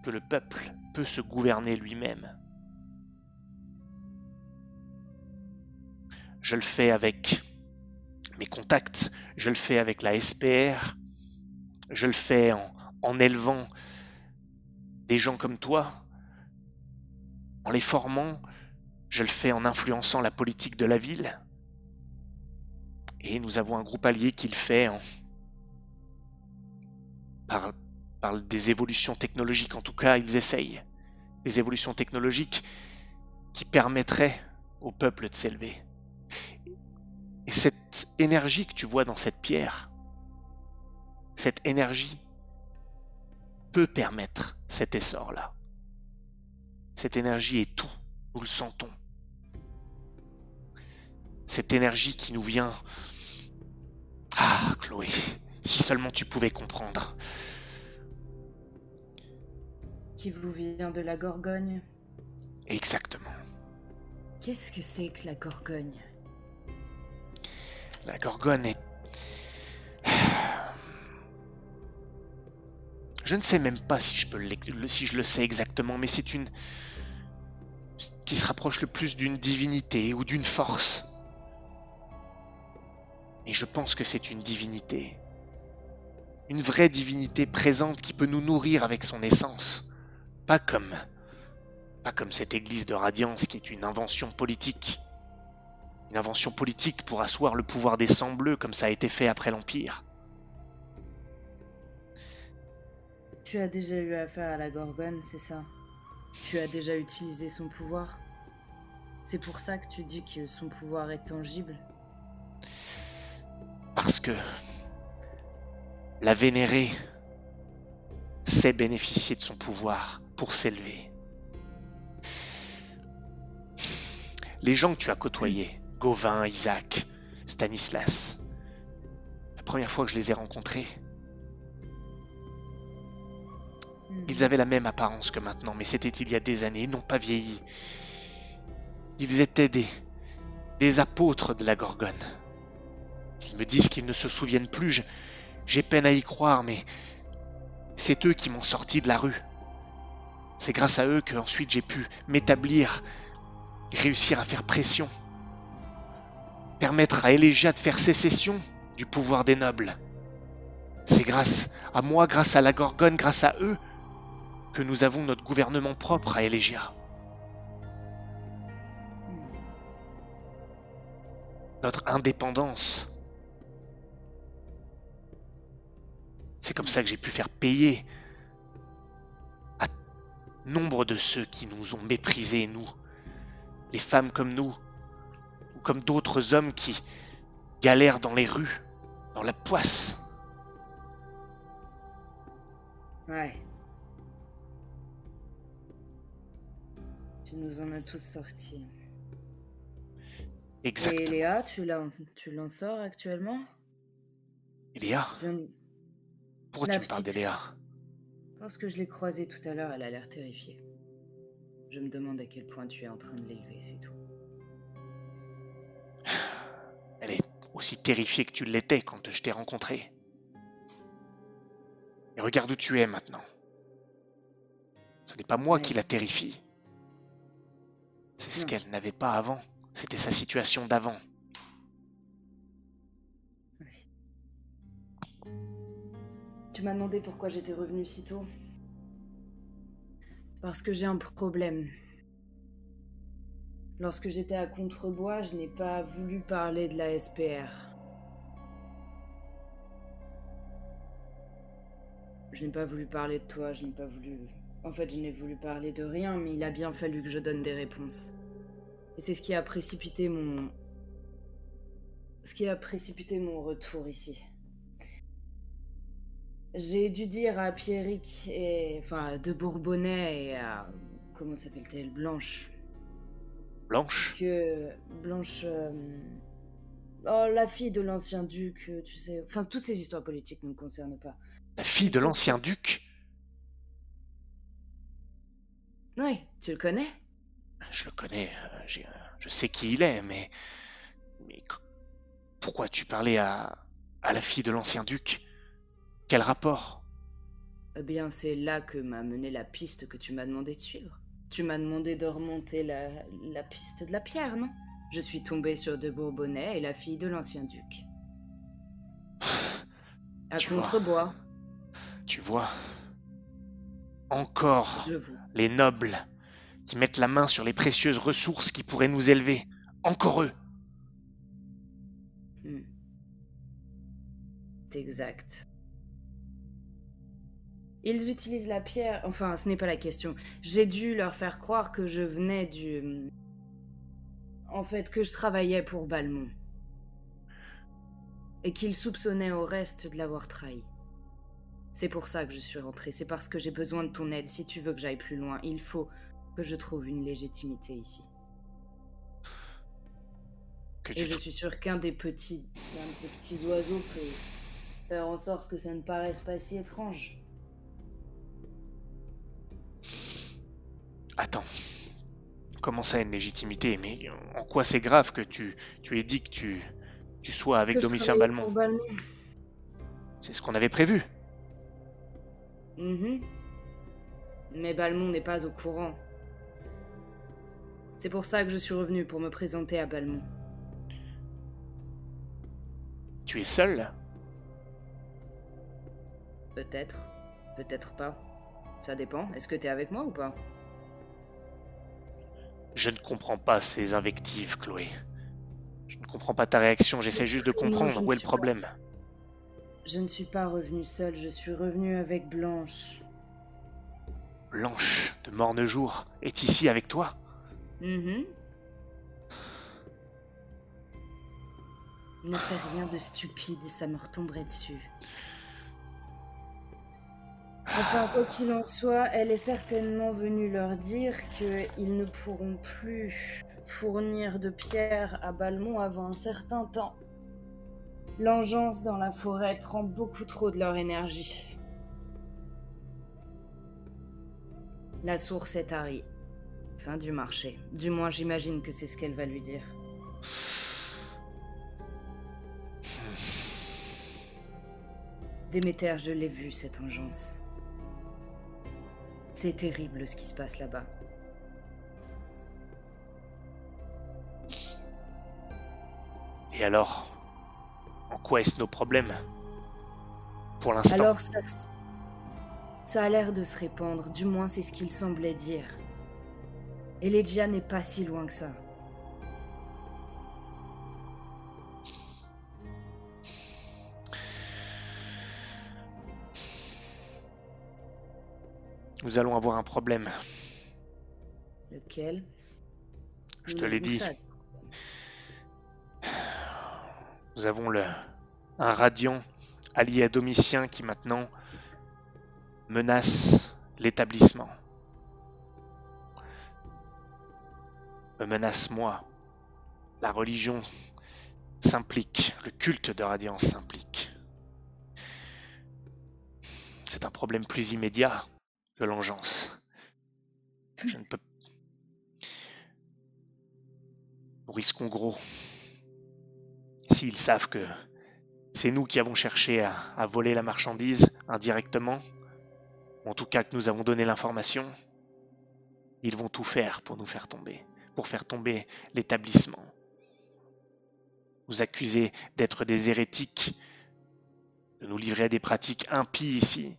que le peuple peut se gouverner lui-même. Je le fais avec mes contacts, je le fais avec la SPR, je le fais en, élevant des gens comme toi, en les formant, je le fais en influençant la politique de la ville. Et nous avons un groupe allié qui le fait en... par des évolutions technologiques. En tout cas, ils essayent. Des évolutions technologiques qui permettraient au peuple de s'élever. Et cette énergie que tu vois dans cette pierre, cette énergie peut permettre cet essor-là. Cette énergie est tout, nous le sentons. Cette énergie qui nous vient... Ah, Chloé, si seulement tu pouvais comprendre. Qui vous vient de la Gorgogne? Exactement. Qu'est-ce que c'est que la Gorgogne? La Gorgone est... Je ne sais même pas si je, peux si je le sais exactement, mais c'est une... qui se rapproche le plus d'une divinité ou d'une force. Et je pense que c'est une divinité. Une vraie divinité présente qui peut nous nourrir avec son essence. Pas comme... Pas comme cette église de radiance qui est une invention politique. Une invention politique pour asseoir le pouvoir des sangs bleus comme ça a été fait après l'Empire. Tu as déjà eu affaire à la Gorgone, c'est ça? Tu as déjà utilisé son pouvoir? C'est pour ça que tu dis que son pouvoir est tangible? Parce que la vénérée sait bénéficier de son pouvoir pour s'élever. Les gens que tu as côtoyés, Gauvin, Isaac, Stanislas, première fois que je les ai rencontrés. Mhm. Ils avaient la même apparence que maintenant, mais c'était il y a des années, ils n'ont pas vieilli. Ils étaient des, des apôtres de la Gorgone. Ils me disent qu'ils ne se souviennent plus, j'ai peine à y croire, mais c'est eux qui m'ont sorti de la rue. C'est grâce à eux que ensuite j'ai pu m'établir et réussir à faire pression. Permettre à Elégia de faire sécession du pouvoir des nobles. C'est grâce à moi, grâce à la Gorgone, grâce à eux, que nous avons notre gouvernement propre à Elégia. Notre indépendance. C'est comme ça que j'ai pu faire payer à nombre de ceux qui nous ont méprisés, nous, les femmes comme nous, ou comme d'autres hommes qui galèrent dans les rues, dans la poisse. Ouais. Tu nous en as tous sortis. Et Exactement. Léa, tu l'en, sors actuellement? Léa, pourquoi La tu me parles d'Eléa Parce que je l'ai croisée tout à l'heure, elle a l'air terrifiée. Je me demande à quel point tu es en train de l'élever, c'est tout. Aussi terrifiée que tu l'étais quand je t'ai rencontré. Et regarde où tu es maintenant. Ce n'est pas moi qui la terrifie. C'est ce qu'elle n'avait pas avant. C'était sa situation d'avant. Tu m'as demandé pourquoi j'étais revenue si tôt Parce que j'ai un problème. Lorsque j'étais à Contrebois, je n'ai pas voulu parler de la SPR. Je n'ai pas voulu parler de toi, je n'ai pas voulu... En fait, je n'ai voulu parler de rien, mais il a bien fallu que je donne des réponses. Et c'est ce qui a précipité mon... Ce qui a précipité mon retour ici. J'ai dû dire à Pierrick et. Enfin, de Bourbonnais et à. Comment s'appelle-t-elle Blanche. Blanche Que. Blanche. euh, Oh, la fille de l'ancien duc, euh, tu sais. Enfin, toutes ces histoires politiques ne me concernent pas. La fille de l'ancien duc? Oui, tu le connais? Je le connais, euh, j'ai, euh, je sais qui il est, mais... Mais qu- pourquoi tu parlais à... à la fille de l'ancien duc? Quel rapport? Eh bien, c'est là que m'a mené la piste que tu m'as demandé de suivre. Tu m'as demandé de remonter la, la piste de la pierre, non? Je suis tombée sur de Bourbonnais et la fille de l'ancien duc. À Tu vois. Contrebois, Tu vois Encore je vous. les nobles qui mettent la main sur les précieuses ressources qui pourraient nous élever. Encore eux Hmm. C'est exact. Ils utilisent la pierre. Enfin, ce n'est pas la question. J'ai dû leur faire croire que je venais du. En fait, que je travaillais pour Balmont. Et qu'ils soupçonnaient au reste de l'avoir trahi. C'est pour ça que je suis rentrée. C'est parce que j'ai besoin de ton aide. Si tu veux que j'aille plus loin, il faut que je trouve une légitimité ici. que Et je suis sûre qu'un des petits, qu'un des petits oiseaux peut faire en sorte que ça ne paraisse pas si étrange. Attends. Comment ça une légitimité Mais en quoi c'est grave que tu, tu aies dit que tu, tu sois avec Que Domitien Balmont. C'est ce qu'on avait prévu. Mhm. Mais Balmont n'est pas au courant. C'est pour ça que je suis revenue pour me présenter à Balmont. Tu es seul Peut-être, peut-être pas. Ça dépend. Est-ce que t'es avec moi ou pas? Je ne comprends pas ces invectives, Chloé. Je ne comprends pas ta réaction, j'essaie juste de comprendre où est le pas. problème. Je ne suis pas revenue seule, je suis revenue avec Blanche. Blanche de Mornejour est ici avec toi Mhm. Ne fais rien de stupide, ça me retomberait dessus. Enfin, quoi qu'il en soit, elle est certainement venue leur dire qu'ils ne pourront plus fournir de pierres à Balmont avant un certain temps. L'engeance dans la forêt prend beaucoup trop de leur énergie. La source est tarie. Fin du marché. Du moins, j'imagine que c'est ce qu'elle va lui dire. Déméter, je l'ai vu, cette engeance. C'est terrible ce qui se passe là-bas. Et alors En quoi est-ce nos problèmes Pour l'instant? Alors, ça, ça a l'air de se répandre, du moins c'est ce qu'il semblait dire. Elegia n'est pas si loin que ça. Nous allons avoir un problème. Lequel? Je te l'ai dit. ça? Nous avons le, un radiant allié à Domitien qui maintenant menace l'établissement. Me menace moi. La religion s'implique, le culte de Radiance s'implique. C'est un problème plus immédiat que l'engeance. Je ne peux. Nous risquons gros. S'ils savent que c'est nous qui avons cherché à, voler la marchandise indirectement, en tout cas que nous avons donné l'information, ils vont tout faire pour nous faire tomber, pour faire tomber l'établissement. Nous accuser d'être des hérétiques, de nous livrer à des pratiques impies ici.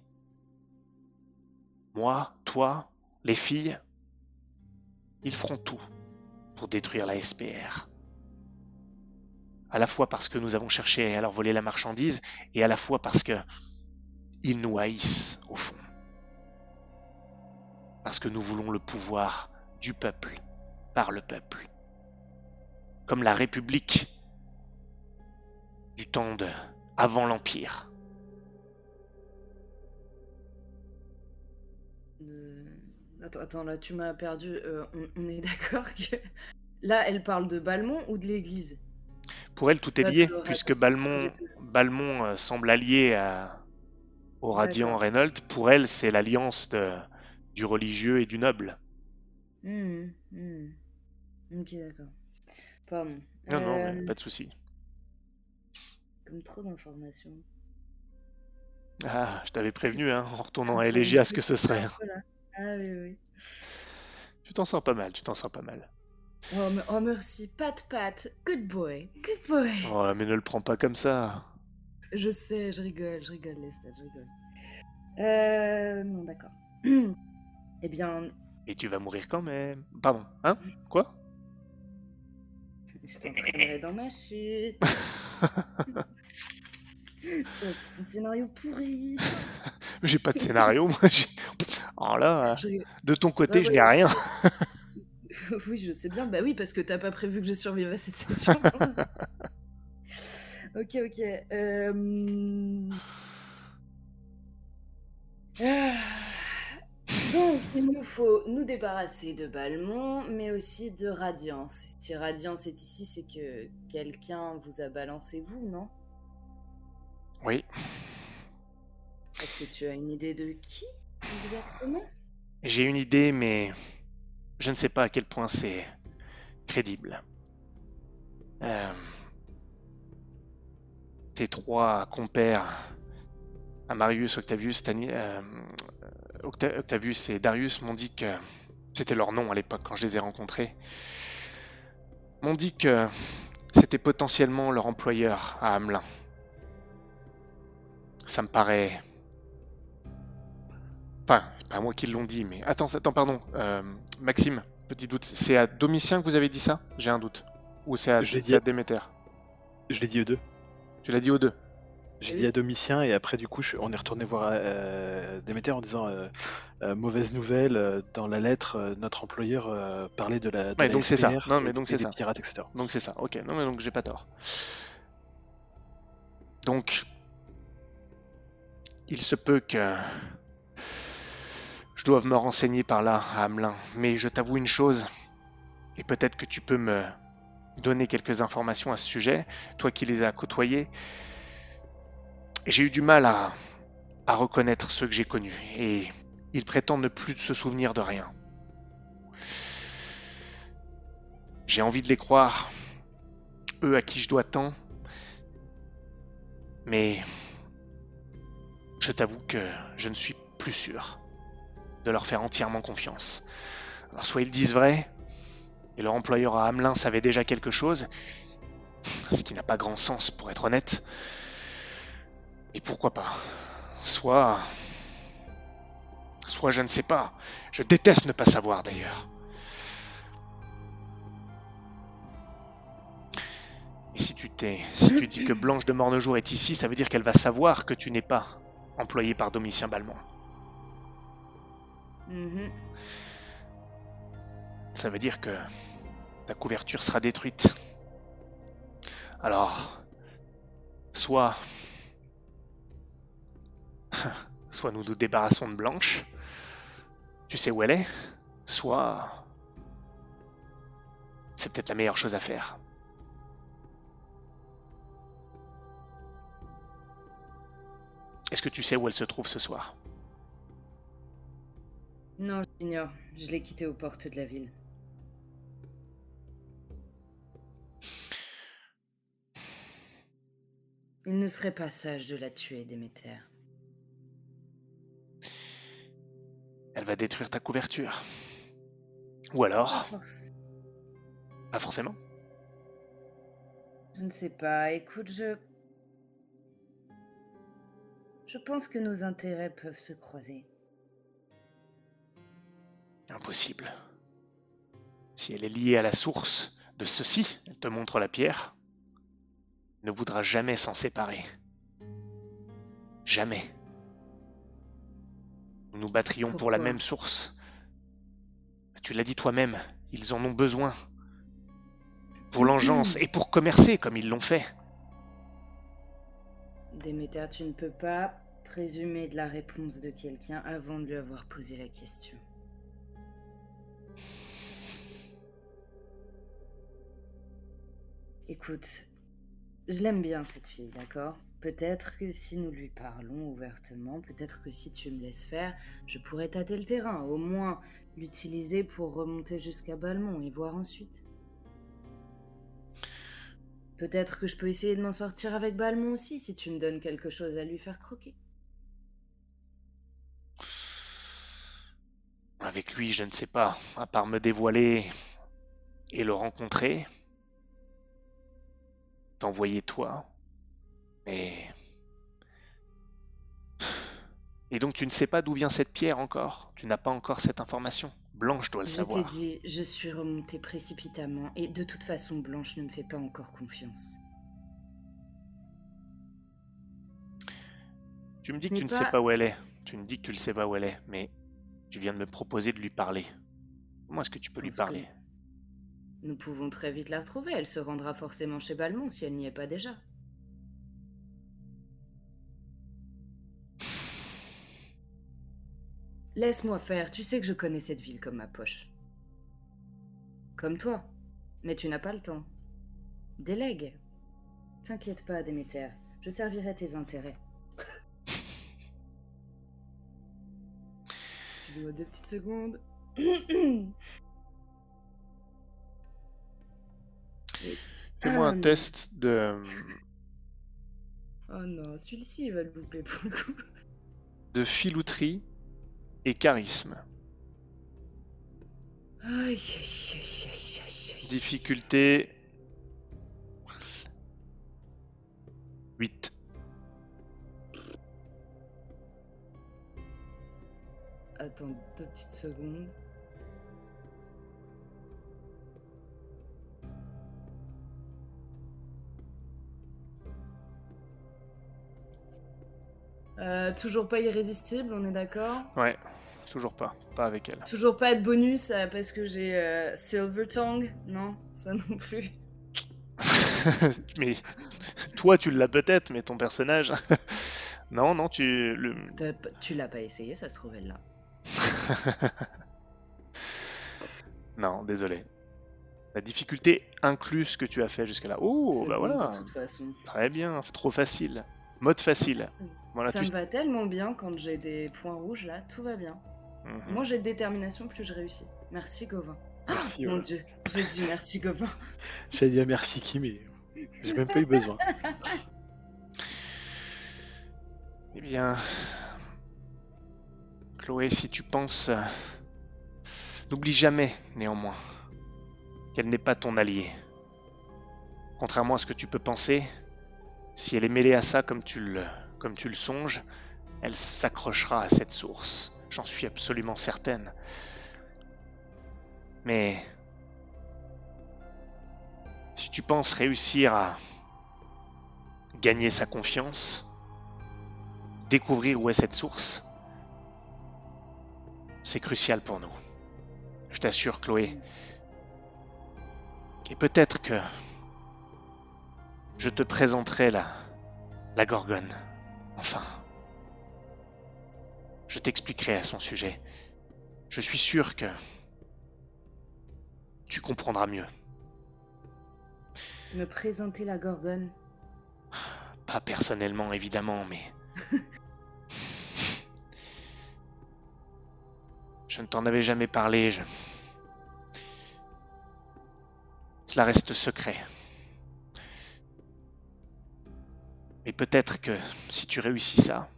Moi, toi, les filles, ils feront tout pour détruire la SPR à la fois parce que nous avons cherché à leur voler la marchandise et à la fois parce que ils nous haïssent au fond. Parce que nous voulons le pouvoir du peuple, par le peuple. Comme la République du temps de avant l'Empire. Attends, attends, là tu m'as perdu. Euh, on, on est d'accord que. Là, elle parle de Balmont ou de l'église? Pour elle, tout est lié, puisque Balmont, euh, semble allié à- au radiant. Reynolds. Pour elle, c'est l'alliance de- du religieux et du noble. Hmm, hmm. Ok, d'accord. Pardon. Non, non, Euh, pas de souci. Comme trop d'informations. Ah, je t'avais prévenu, hein, en retournant à Elegia, ce que ce serait. voilà. Ah oui, oui. Tu t'en sors pas mal, tu t'en sors pas mal. Oh, oh, merci. Pat, pat. Good boy. Good boy. Oh, mais ne le prends pas comme ça. Je sais, je rigole, je rigole, Lestat, je rigole. Euh. Non, d'accord. eh bien, Et tu vas mourir quand même. Pardon, hein? Quoi? Je t'entraînerai dans ma chute. Tout ton scénario pourri. J'ai pas de scénario, moi. j'ai- Oh là, Je de ton côté, je ouais. n'ai rien. oui, je sais bien. Bah oui, parce que t'as pas prévu que je survive à cette session. ok, ok. Euh... ah. Donc, il nous faut nous débarrasser de Balmont, mais aussi de Radiance. Si Radiance est ici, c'est que quelqu'un vous a balancé vous, non? Oui, Est-ce que tu as une idée de qui exactement? J'ai une idée, mais je ne sais pas à quel point c'est crédible. Euh, Tes trois compères, Amarius, Octavius, Tani- euh, Octa- Octavius et Darius, m'ont dit que c'était leur nom à l'époque quand je les ai rencontrés. M'ont dit que c'était potentiellement leur employeur à Hamelin. Ça me paraît Enfin, c'est pas moi qui l'ont dit, mais. Attends, attends, pardon. euh, Maxime, petit doute. C'est à Domitien que vous avez dit ça? J'ai un doute. Ou c'est à, dit à Déméter? Je l'ai dit aux deux. Tu l'as dit aux deux? J'ai dit à Domitien et après du coup je- on est retourné voir euh, Déméter en disant euh, euh, mauvaise nouvelle dans la lettre notre employeur parlait de la, de Ouais, la donc c'est ça. Non, mais donc c'est ça. pirates etc. Donc c'est ça. Ok, non, mais donc j'ai pas tort. Donc. Il se peut que. Je doive me renseigner par là, à Hamelin. Mais je t'avoue une chose. Et peut-être que tu peux me. donné quelques informations à ce sujet, toi qui les as côtoyés. J'ai eu du mal à, à reconnaître ceux que j'ai connus, et ils prétendent ne plus se souvenir de rien. J'ai envie de les croire, eux à qui je dois tant, mais je t'avoue que je ne suis plus sûr de leur faire entièrement confiance. Alors soit ils disent vrai, et leur employeur à Hamelin savait déjà quelque chose, ce qui n'a pas grand sens pour être honnête, et pourquoi pas. Soit... Soit je ne sais pas. Je déteste ne pas savoir d'ailleurs. Et si tu t'es, si tu dis que Blanche de Mornejour est ici, ça veut dire qu'elle va savoir que tu n'es pas employé par Domitien Balmont. Mhm. Ça veut dire que ta couverture sera détruite. Alors, soit... Soit nous nous débarrassons de Blanche, tu sais où elle est, soit... C'est peut-être la meilleure chose à faire. Est-ce que tu sais où elle se trouve ce soir? Non, j'ignore. Je l'ai quittée aux portes de la ville. Il ne serait pas sage de la tuer, Déméter. Elle va détruire ta couverture. Ou alors, pas forcément. Je ne sais pas. Écoute, je. Je pense que nos intérêts peuvent se croiser. Impossible. Si elle est liée à la source de ceci, elle te montre la pierre, elle ne voudra jamais s'en séparer. Jamais. Nous nous battrions pour la même source. Tu l'as dit toi-même, ils en ont besoin. Pour l'engeance et pour commercer comme ils l'ont fait. Déméter, tu ne peux pas présumer de la réponse de quelqu'un avant de lui avoir posé la question. Écoute, je l'aime bien cette fille, d'accord? Peut-être que si nous lui parlons ouvertement, peut-être que si tu me laisses faire, je pourrais tâter le terrain, au moins l'utiliser pour remonter jusqu'à Balmont et voir ensuite. Peut-être que je peux essayer de m'en sortir avec Balmont aussi, si tu me donnes quelque chose à lui faire croquer. Avec lui, je ne sais pas, à part me dévoiler et le rencontrer, t'envoyer toi, mais... Et donc tu ne sais pas d'où vient cette pierre encore? Tu n'as pas encore cette information? Blanche doit le Je t'ai savoir. dit, je suis remontée précipitamment, et de toute façon, Blanche ne me fait pas encore confiance. Tu me dis que tu ne sais pas- pas où elle est. Tu me dis que tu ne sais pas où elle est, mais tu viens de me proposer de lui parler. Comment est-ce que tu peux lui parler? Nous pouvons très vite la retrouver, elle se rendra forcément chez Balmont si elle n'y est pas déjà. Laisse-moi faire, tu sais que je connais cette ville comme ma poche. Comme toi, mais tu n'as pas le temps. Délègue. T'inquiète pas, Déméter, je servirai tes intérêts. Excusez-moi deux petites secondes. Fais-moi un Ah, test de, Oh non, celui-ci il va le louper pour le coup. de filouterie et charisme. Aïe, aïe, aïe. Difficulté 8. Attends deux petites secondes. Euh, toujours pas irrésistible, on est d'accord? Ouais, toujours pas. Pas avec elle. Toujours pas de bonus euh, parce que j'ai euh, Silver Tongue? Non, ça non plus. mais toi, tu l'as peut-être, mais ton personnage. non, non, tu. Le... Tu l'as pas essayé, ça se trouve elle là. non, désolé. La difficulté inclut ce que tu as fait jusqu'à là. Oh, bah bon, voilà. De toute façon. Très bien, trop facile. Mode facile. Voilà, ça tu me va tellement bien quand j'ai des points rouges là, tout va bien. Mhm. Moi j'ai de détermination, plus je réussis. Merci Gauvin. Merci. Mon dieu, j'ai dit merci Gauvin. J'allais dire merci qui, mais j'ai même pas eu besoin. Eh bien, Chloé, si tu penses, euh, n'oublie jamais, néanmoins, qu'elle n'est pas ton allié. Contrairement à ce que tu peux penser, si elle est mêlée à ça comme tu le, comme tu le songes, elle s'accrochera à cette source. J'en suis absolument certaine. Mais si tu penses réussir à gagner sa confiance, découvrir où est cette source, c'est crucial pour nous. Je t'assure, Chloé. Et peut-être que je te présenterai la, la Gorgone. Enfin. Je t'expliquerai à son sujet. Je suis sûr que tu comprendras mieux. Me présenter la Gorgone. Pas personnellement, évidemment, mais... je ne t'en avais jamais parlé, je... Cela reste secret. Mais peut-être que si tu réussis ça,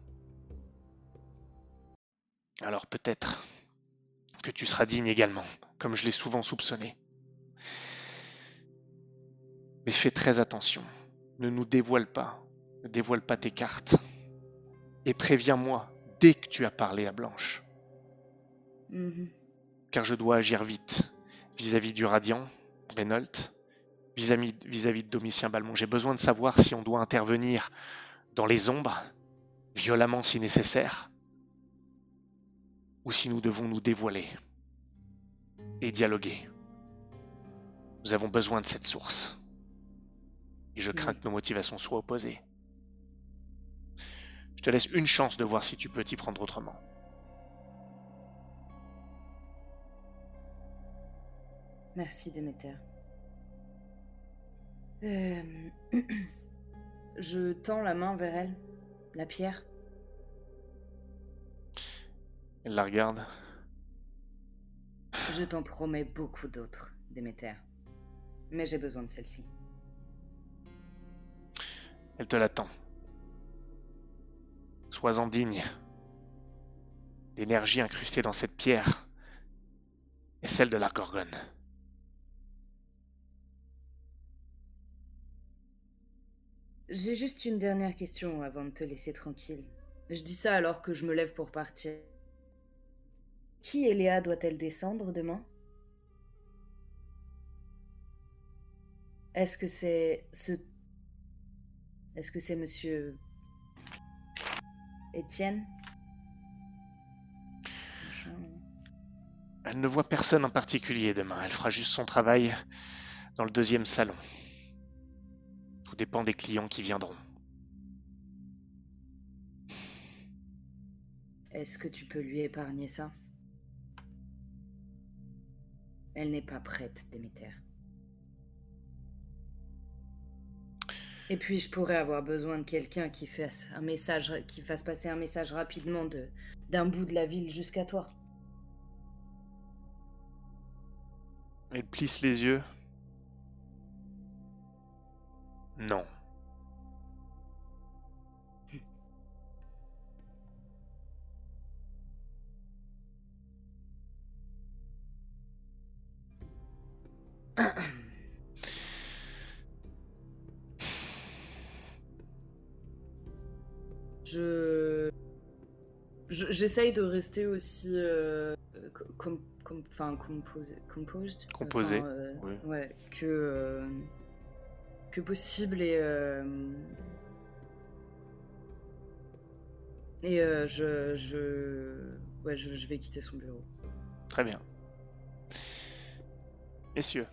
alors peut-être que tu seras digne également, comme je l'ai souvent soupçonné. Mais fais très attention, ne nous dévoile pas, ne dévoile pas tes cartes, et préviens-moi dès que tu as parlé à Blanche, Mhm. car je dois agir vite vis-à-vis du Radiant, Renault, vis-à-vis de Domitien Balmont. J'ai besoin de savoir si on doit intervenir dans les ombres, violemment si nécessaire, ou si nous devons nous dévoiler et dialoguer. Nous avons besoin de cette source. Et je crains Oui. que nos motivations soient opposées. Je te laisse une chance de voir si tu peux t'y prendre autrement. Merci Déméter. Euh, Je tends la main vers elle, la pierre. Elle la regarde. Je t'en promets beaucoup d'autres, Déméter. Mais j'ai besoin de celle-ci. Elle te l'attend. Sois-en digne. L'énergie incrustée dans cette pierre est celle de la Gorgone. J'ai juste une dernière question avant de te laisser tranquille. Je dis ça alors que je me lève pour partir. Qui Eléa doit-elle descendre demain? Est-ce que c'est ce... Est-ce que c'est monsieur... Étienne? Elle ne voit personne en particulier demain. Elle fera juste son travail dans le deuxième salon. Tout dépend des clients qui viendront. Est-ce que tu peux lui épargner ça? Elle n'est pas prête, Déméter. Et puis je pourrais avoir besoin de quelqu'un qui fasse un message, qui fasse passer un message rapidement de d'un bout de la ville jusqu'à toi. Elle plisse les yeux. Non. Je je- j'essaye de rester aussi euh, co- com- com- enfin composé composed Composé, Enfin, euh, oui. ouais que euh, que possible et euh, et euh, je je ouais je, je vais quitter son bureau Très bien. Messieurs,